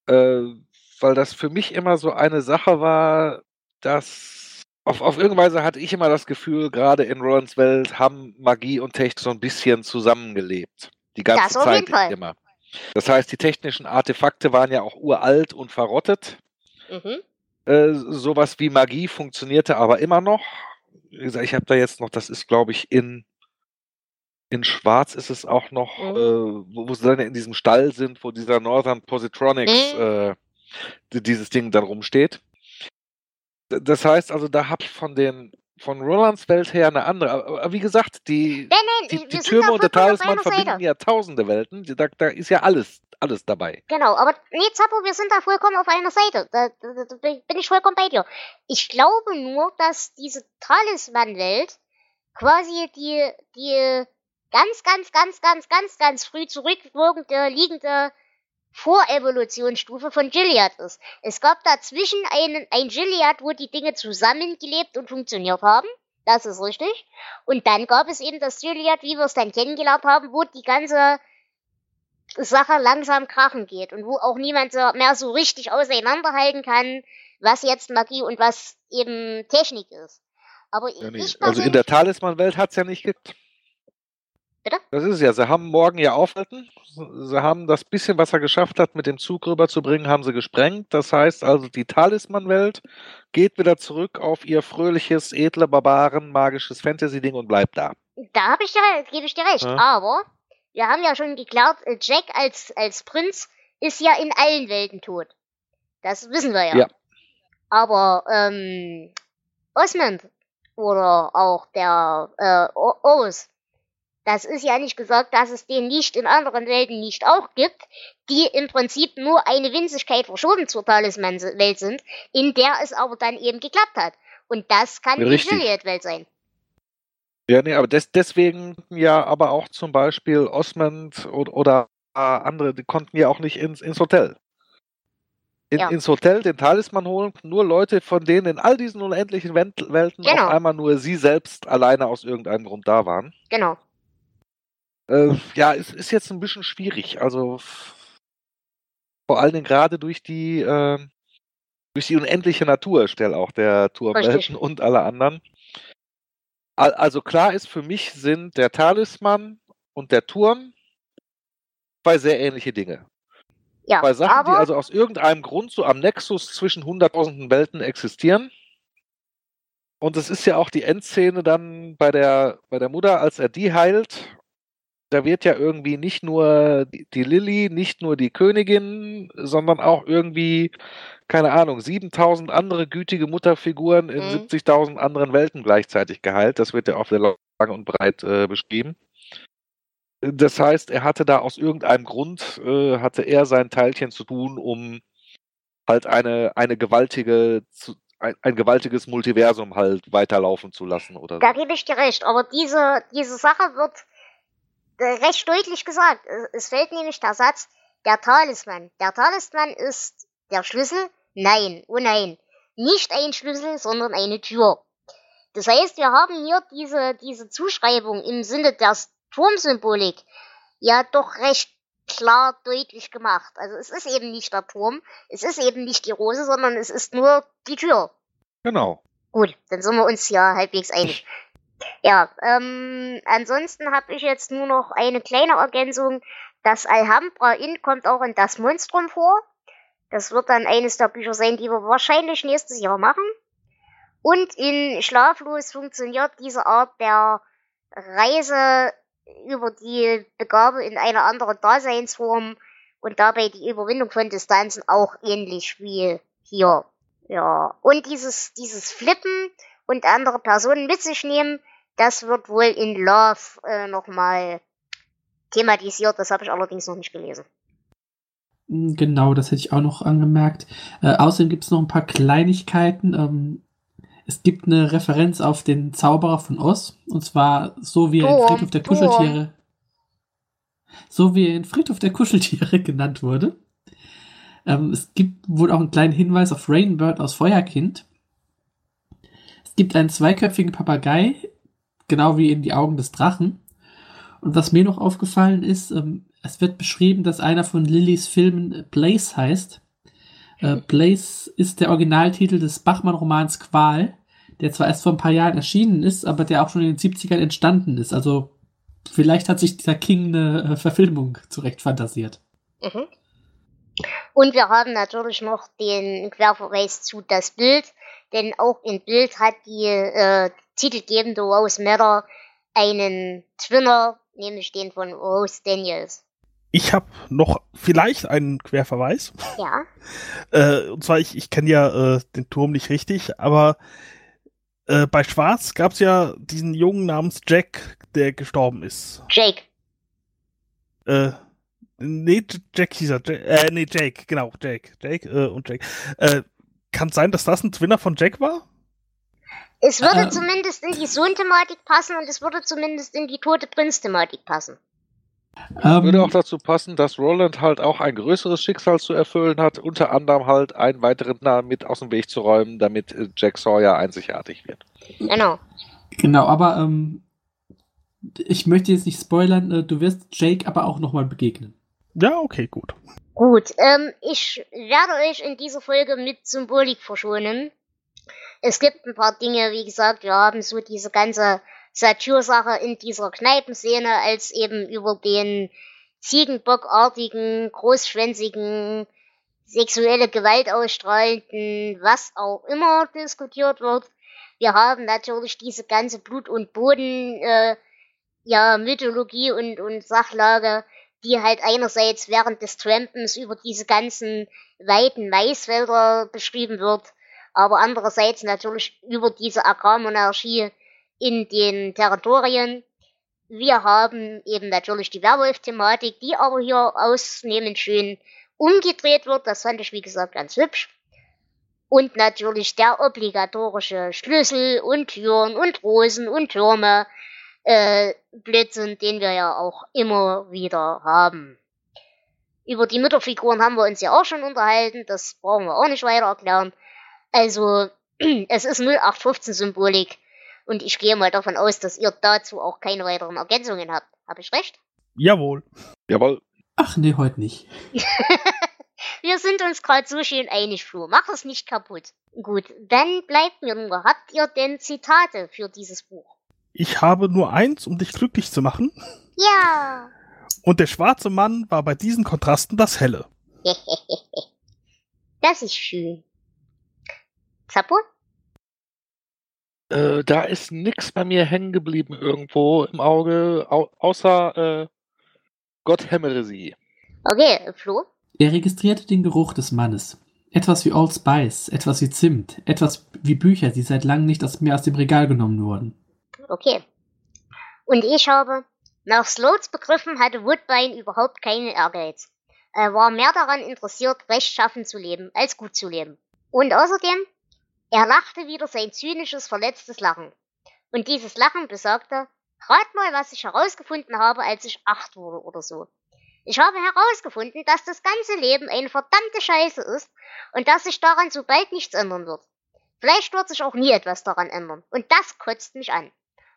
Äh, weil das für mich immer so eine Sache war, dass auf, auf irgendeine Weise hatte ich immer das Gefühl, gerade in Rolands Welt haben Magie und Technik so ein bisschen zusammengelebt. Die ganze Das Zeit immer. Das heißt, die technischen Artefakte waren ja auch uralt und verrottet. Mhm. Äh, sowas wie Magie funktionierte aber immer noch. Wie gesagt, ich habe da jetzt noch, das ist glaube ich in in Schwarz ist es auch noch, Mhm. äh, wo, wo sie dann in diesem Stall sind, wo dieser Northern Positronics Mhm. äh, die- dieses Ding dann rumsteht. Das heißt also, da habe ich von den von Rolands Welt her eine andere. Aber, wie gesagt, die, Nein, nein, die, die Türme und der Talisman verbinden ja tausende Welten. Da, da ist ja alles, alles dabei. Genau, aber nee, Zappo, wir sind da vollkommen auf einer Seite. Da, da, da bin ich vollkommen bei dir. Ich glaube nur, dass diese Talisman-Welt quasi die, die ganz, ganz, ganz, ganz, ganz, ganz früh zurückwirkende, liegende Vorevolutionsstufe von Gilead ist. Es gab dazwischen einen, ein Gilead, wo die Dinge zusammengelebt und funktioniert haben. Das ist richtig. Und dann gab es eben das Gilead, wie wir es dann kennengelernt haben, wo die ganze Sache langsam krachen geht und wo auch niemand mehr so richtig auseinanderhalten kann, was jetzt Magie und was eben Technik ist. Aber Ja, ich Also in der Talisman-Welt hat es ja nicht geklappt. Bitte? Das ist es ja. Sie haben morgen ja aufhalten. Sie haben das bisschen, was er geschafft hat, mit dem Zug rüberzubringen, haben sie gesprengt. Das heißt also, die Talisman-Welt geht wieder zurück auf ihr fröhliches, edle, Barbaren, magisches Fantasy-Ding und bleibt da. Da habe ich dir, gebe ich dir recht. Ja. Aber wir haben ja schon geklärt, äh, Jack als, als Prinz ist ja in allen Welten tot. Das wissen wir ja. Ja. Aber ähm, Osmond oder auch der äh, O- Oz, das ist ja nicht gesagt, dass es den nicht in anderen Welten nicht auch gibt, die im Prinzip nur eine Winzigkeit verschoben zur Talisman-Welt sind, in der es aber dann eben geklappt hat. Und das kann die Richtig. Gilead-Welt sein. Ja, nee, aber des, deswegen ja aber auch zum Beispiel Osmond oder, oder äh, andere, die konnten ja auch nicht ins, ins Hotel. In, Ja. Ins Hotel den Talisman holen, nur Leute, von denen in all diesen unendlichen Welt- Welten Genau. auf einmal nur sie selbst alleine aus irgendeinem Grund da waren. Genau. Äh, ja, es ist jetzt ein bisschen schwierig. Also vor allen Dingen gerade durch die äh, durch die unendliche Natur, stell auch der Turmwelten und alle anderen. Al- Also klar ist für mich sind der Talisman und der Turm zwei sehr ähnliche Dinge. Ja, Zwei Sachen, die aber also aus irgendeinem Grund so am Nexus zwischen hunderttausenden Welten existieren. Und es ist ja auch die Endszene dann bei der, bei der Mutter, als er die heilt. Da wird ja irgendwie nicht nur die, Lilly, nicht nur die Königin, sondern auch irgendwie, keine Ahnung, 7000 andere gütige Mutterfiguren in Mhm. 70.000 anderen Welten gleichzeitig geheilt. Das wird ja auch sehr lang und breit äh, beschrieben. Das heißt, er hatte da aus irgendeinem Grund, äh, hatte er sein Teilchen zu tun, um halt eine, eine gewaltige, zu, ein, ein gewaltiges Multiversum halt weiterlaufen zu lassen oder da so. gebe ich dir recht. Aber diese, diese Sache wird recht deutlich gesagt. Es, es fällt nämlich der Satz, der Talisman. Der Talisman ist der Schlüssel? Nein, oh nein. Nicht ein Schlüssel, sondern eine Tür. Das heißt, wir haben hier diese, diese Zuschreibung im Sinne der Turmsymbolik ja doch recht klar deutlich gemacht. Also es ist eben nicht der Turm, es ist eben nicht die Rose, sondern es ist nur die Tür. Genau. Gut, dann sind wir uns ja halbwegs einig. Ja, ähm, ansonsten habe ich jetzt nur noch eine kleine Ergänzung. Das Alhambra Inn kommt auch in das Monstrum vor. Das wird dann eines der Bücher sein, die wir wahrscheinlich nächstes Jahr machen. Und in Schlaflos funktioniert diese Art der Reise über die Begabe in eine andere Daseinsform und dabei die Überwindung von Distanzen auch ähnlich wie hier. Ja, und dieses, dieses Flippen und andere Personen mit sich nehmen, das wird wohl in Love äh, nochmal thematisiert. Das habe ich allerdings noch nicht gelesen. Mm, Genau, das hätte ich auch noch angemerkt. Äh, außerdem gibt es noch ein paar Kleinigkeiten. Ähm, es gibt eine Referenz auf den Zauberer von Oz. Und zwar so wie er in Turm, Friedhof der Turm. Kuscheltiere. So wie er in Friedhof der Kuscheltiere [laughs] genannt wurde. Ähm, es gibt wohl auch einen kleinen Hinweis auf Rainbird aus Feuerkind. Es gibt einen zweiköpfigen Papagei, genau wie in die Augen des Drachen. Und was mir noch aufgefallen ist, ähm, es wird beschrieben, dass einer von Lillys Filmen äh, Blaze heißt. Äh, Blaze ist der Originaltitel des Bachmann-Romans Qual, der zwar erst vor ein paar Jahren erschienen ist, aber der auch schon in den 70ern entstanden ist. Also vielleicht hat sich dieser King eine äh, Verfilmung zurecht fantasiert. Mhm. Und wir haben natürlich noch den Querverweis zu das Bild, denn auch im Bild hat die äh, titelgebende Rose Matter einen Twinner, nämlich den von Rose Daniels. Ich habe noch vielleicht einen Querverweis. Ja, [laughs] Äh, und zwar, ich, ich kenne ja äh, den Turm nicht richtig, aber äh, bei Schwarz gab es ja diesen Jungen namens Jack, der gestorben ist. Jake. Äh, nee, Jack hieß er. J äh, nee, Jake, genau, Jake. Jake äh, und Jake. Äh, kann sein, dass das ein Twinner von Jack war? Es würde Ähm. zumindest in die Sohn-Thematik passen und es würde zumindest in die tote Prinz-Thematik passen. Ähm, Würde auch dazu passen, dass Roland halt auch ein größeres Schicksal zu erfüllen hat, unter anderem halt einen weiteren Namen mit aus dem Weg zu räumen, damit äh, Jack Sawyer einzigartig wird. Genau. genau, aber ähm, ich möchte jetzt nicht spoilern, äh, du wirst Jake aber auch nochmal begegnen. Ja, okay, gut. Gut, ähm, ich werde euch in dieser Folge mit Symbolik verschonen. Es gibt ein paar Dinge, wie gesagt, wir haben so diese ganze Satyrsache in dieser Kneipenszene, als eben über den Ziegenbockartigen, großschwänzigen, sexuelle Gewalt ausstrahlenden, was auch immer diskutiert wird. Wir haben natürlich diese ganze Blut- und Boden, äh, ja, Mythologie und, und Sachlage die halt einerseits während des Trampens über diese ganzen weiten Maisfelder beschrieben wird, aber andererseits natürlich über diese Agrarmonarchie in den Territorien. Wir haben eben natürlich die Werwolf-Thematik, die aber hier ausnehmend schön umgedreht wird. Das fand ich, wie gesagt, ganz hübsch. Und natürlich der obligatorische Schlüssel und Türen und Rosen und Türme, äh, Blitzen, den wir ja auch immer wieder haben. Über die Mütterfiguren haben wir uns ja auch schon unterhalten, das brauchen wir auch nicht weiter erklären. Also, [clears throat] es ist 0815-Symbolik und ich gehe mal davon aus, dass ihr dazu auch keine weiteren Ergänzungen habt. Habe ich recht? Jawohl. Jawohl. Ach nee, heute nicht. [laughs] Wir sind uns gerade so schön einig, Flo. Mach es nicht kaputt. Gut, dann bleibt mir nur, habt ihr denn Zitate für dieses Buch? Ich habe nur eins, um dich glücklich zu machen. Ja. Und der schwarze Mann war bei diesen Kontrasten das Helle. [laughs] das ist schön. Zappo? Äh, da ist nix bei mir hängen geblieben irgendwo im Auge, au außer äh, Gott hämmere sie. Okay, Flo? Er registrierte den Geruch des Mannes. Etwas wie Old Spice, etwas wie Zimt, etwas wie Bücher, die seit langem nicht aus, mehr aus dem Regal genommen wurden. Okay. Und ich habe, nach Sloats Begriffen hatte Woodbine überhaupt keinen Ehrgeiz. Er war mehr daran interessiert, rechtschaffen zu leben, als gut zu leben. Und außerdem, er lachte wieder sein zynisches, verletztes Lachen. Und dieses Lachen besagte, rat mal, was ich herausgefunden habe, als ich acht wurde oder so. Ich habe herausgefunden, dass das ganze Leben eine verdammte Scheiße ist und dass sich daran so bald nichts ändern wird. Vielleicht wird sich auch nie etwas daran ändern. Und das kotzt mich an.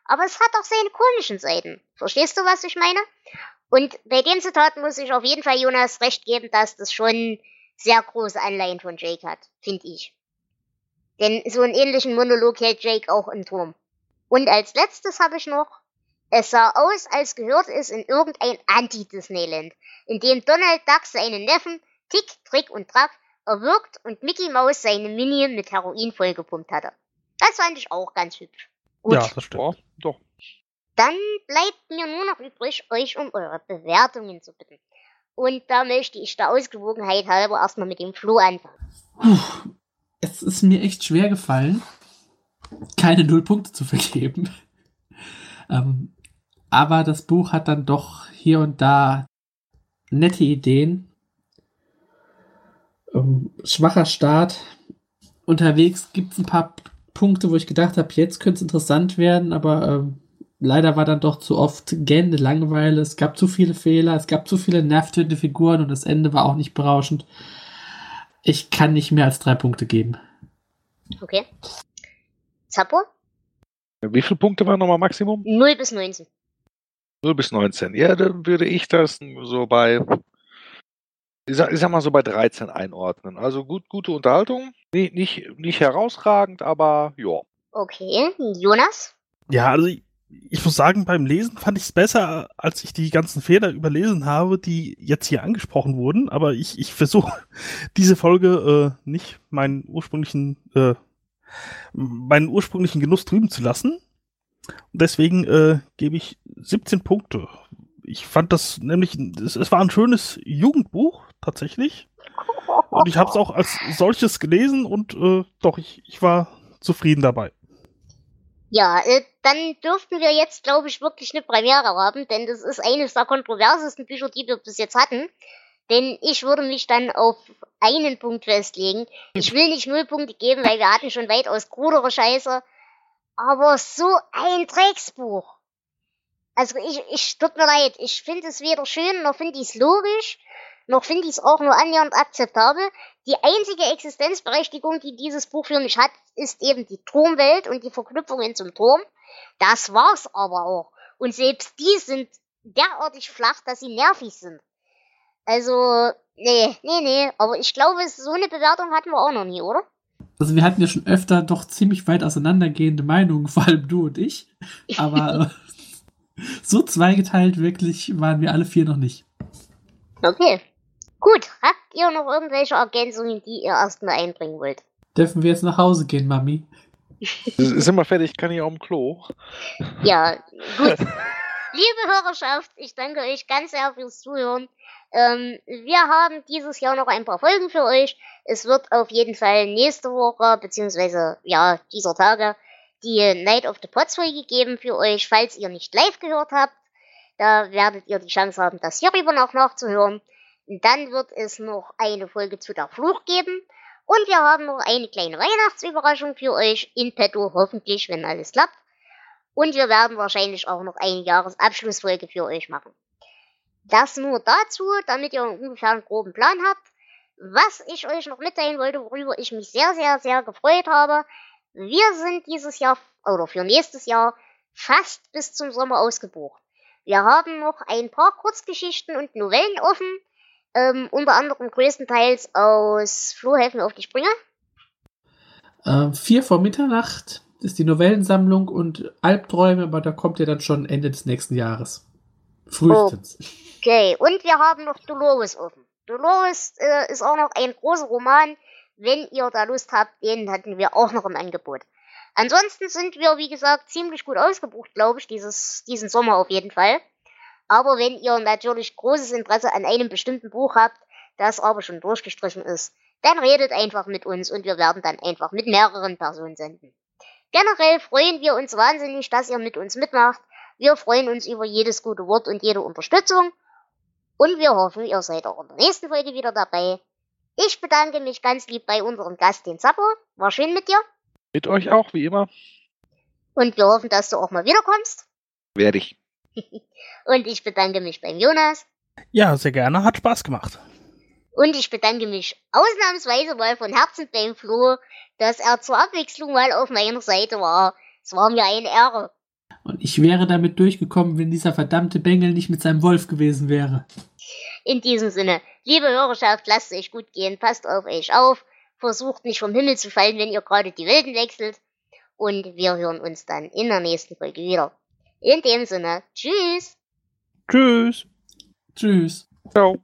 Aber es hat auch seine komischen Seiten. Verstehst du, was ich meine? Und bei dem Zitat muss ich auf jeden Fall Jonas recht geben, dass das schon sehr große Anleihen von Jake hat, finde ich. Denn so einen ähnlichen Monolog hält Jake auch im Turm. Und als letztes habe ich noch es sah aus, als gehörte es in irgendein Anti-Disneyland, in dem Donald Duck seinen Neffen Tick, Trick und Track erwürgt und Mickey Mouse seine Minion mit Heroin vollgepumpt hatte. Das fand ich auch ganz hübsch. Gut. Ja, das stimmt. Ja, doch. Dann bleibt mir nur noch übrig, euch um eure Bewertungen zu bitten. Und da möchte ich der Ausgewogenheit halber erstmal mit dem Flo anfangen. Puh, es ist mir echt schwer gefallen, keine Nullpunkte zu vergeben. [laughs] ähm, aber das Buch hat dann doch hier und da nette Ideen. Ähm, schwacher Start. Unterwegs gibt es ein paar Punkte, wo ich gedacht habe, jetzt könnte es interessant werden, aber ähm, leider war dann doch zu oft gähnende Langeweile. Es gab zu viele Fehler, es gab zu viele nervtötende Figuren und das Ende war auch nicht berauschend. Ich kann nicht mehr als drei Punkte geben. Okay. Zappo? Wie viele Punkte waren nochmal Maximum? 0 bis 19. 0 bis 19. Ja, dann würde ich das so bei, ich sag, ich sag mal so bei 13 einordnen. Also gut, gute Unterhaltung. Nicht, nicht, nicht herausragend, aber ja. Okay, Jonas? Ja, also ich, ich muss sagen, beim Lesen fand ich es besser, als ich die ganzen Fehler überlesen habe, die jetzt hier angesprochen wurden. Aber ich, ich versuche [laughs] diese Folge äh, nicht meinen ursprünglichen, äh, meinen ursprünglichen Genuss drüben zu lassen. Und deswegen äh, gebe ich 17 Punkte. Ich fand das nämlich, es, es war ein schönes Jugendbuch, tatsächlich. Und ich habe es auch als solches gelesen und äh, doch, ich, ich war zufrieden dabei. Ja, äh, dann dürften wir jetzt, glaube ich, wirklich eine Premiere haben, denn das ist eines der kontroversesten Bücher, die wir bis jetzt hatten. Denn ich würde mich dann auf einen Punkt festlegen. Ich will nicht null Punkte geben, weil wir hatten schon weitaus krudere Scheiße. Aber so ein Drecksbuch. Also ich, ich, tut mir leid, ich finde es weder schön, noch finde ich es logisch, noch finde ich es auch nur annähernd akzeptabel. Die einzige Existenzberechtigung, die dieses Buch für mich hat, ist eben die Turmwelt und die Verknüpfungen zum Turm. Das war's aber auch. Und selbst die sind derartig flach, dass sie nervig sind. Also, nee, nee, nee. Aber ich glaube, so eine Bewertung hatten wir auch noch nie, oder? Also wir hatten ja schon öfter doch ziemlich weit auseinandergehende Meinungen, [laughs] vor allem du und ich. Aber [laughs] so zweigeteilt wirklich waren wir alle vier noch nicht. Okay. Gut, habt ihr noch irgendwelche Ergänzungen, die ihr erstmal einbringen wollt? Dürfen wir jetzt nach Hause gehen, Mami? Sind wir fertig? Kann ich auf dem Klo? Ja, gut. Liebe Hörerschaft, ich danke euch ganz sehr fürs Zuhören. Ähm, wir haben dieses Jahr noch ein paar Folgen für euch. Es wird auf jeden Fall nächste Woche, beziehungsweise ja, dieser Tage, die Night of the Pots Folge geben für euch, falls ihr nicht live gehört habt. Da werdet ihr die Chance haben, das hierüber noch nachzuhören. Und dann wird es noch eine Folge zu der Fluch geben. Und wir haben noch eine kleine Weihnachtsüberraschung für euch in petto, hoffentlich, wenn alles klappt. Und wir werden wahrscheinlich auch noch eine Jahresabschlussfolge für euch machen. Das nur dazu, damit ihr ungefähr einen groben Plan habt. Was ich euch noch mitteilen wollte, worüber ich mich sehr, sehr, sehr gefreut habe. Wir sind dieses Jahr oder für nächstes Jahr fast bis zum Sommer ausgebucht. Wir haben noch ein paar Kurzgeschichten und Novellen offen, ähm, unter anderem größtenteils aus Flohhäfen auf die Sprünge. Äh, vier vor Mitternacht ist die Novellensammlung und Albträume, aber da kommt ja dann schon Ende des nächsten Jahres. Frühestens. Okay, und wir haben noch Dolores offen. Dolores äh, ist auch noch ein großer Roman. Wenn ihr da Lust habt, den hatten wir auch noch im Angebot. Ansonsten sind wir, wie gesagt, ziemlich gut ausgebucht, glaube ich, dieses, diesen Sommer auf jeden Fall. Aber wenn ihr natürlich großes Interesse an einem bestimmten Buch habt, das aber schon durchgestrichen ist, dann redet einfach mit uns und wir werden dann einfach mit mehreren Personen senden. Generell freuen wir uns wahnsinnig, dass ihr mit uns mitmacht. Wir freuen uns über jedes gute Wort und jede Unterstützung. Und wir hoffen, ihr seid auch in der nächsten Folge wieder dabei. Ich bedanke mich ganz lieb bei unserem Gast, den Zappo. War schön mit dir. Mit euch auch, wie immer. Und wir hoffen, dass du auch mal wiederkommst. Werde ich. Und ich bedanke mich beim Jonas. Ja, sehr gerne. Hat Spaß gemacht. Und ich bedanke mich ausnahmsweise mal von Herzen beim Flo, dass er zur Abwechslung mal auf meiner Seite war. Es war mir eine Ehre. Und ich wäre damit durchgekommen, wenn dieser verdammte Bengel nicht mit seinem Wolf gewesen wäre. In diesem Sinne, liebe Hörerschaft, lasst euch gut gehen, passt auf euch auf, versucht nicht vom Himmel zu fallen, wenn ihr gerade die Wilden wechselt. Und wir hören uns dann in der nächsten Folge wieder. In dem Sinne, tschüss. Tschüss. Tschüss. Ciao.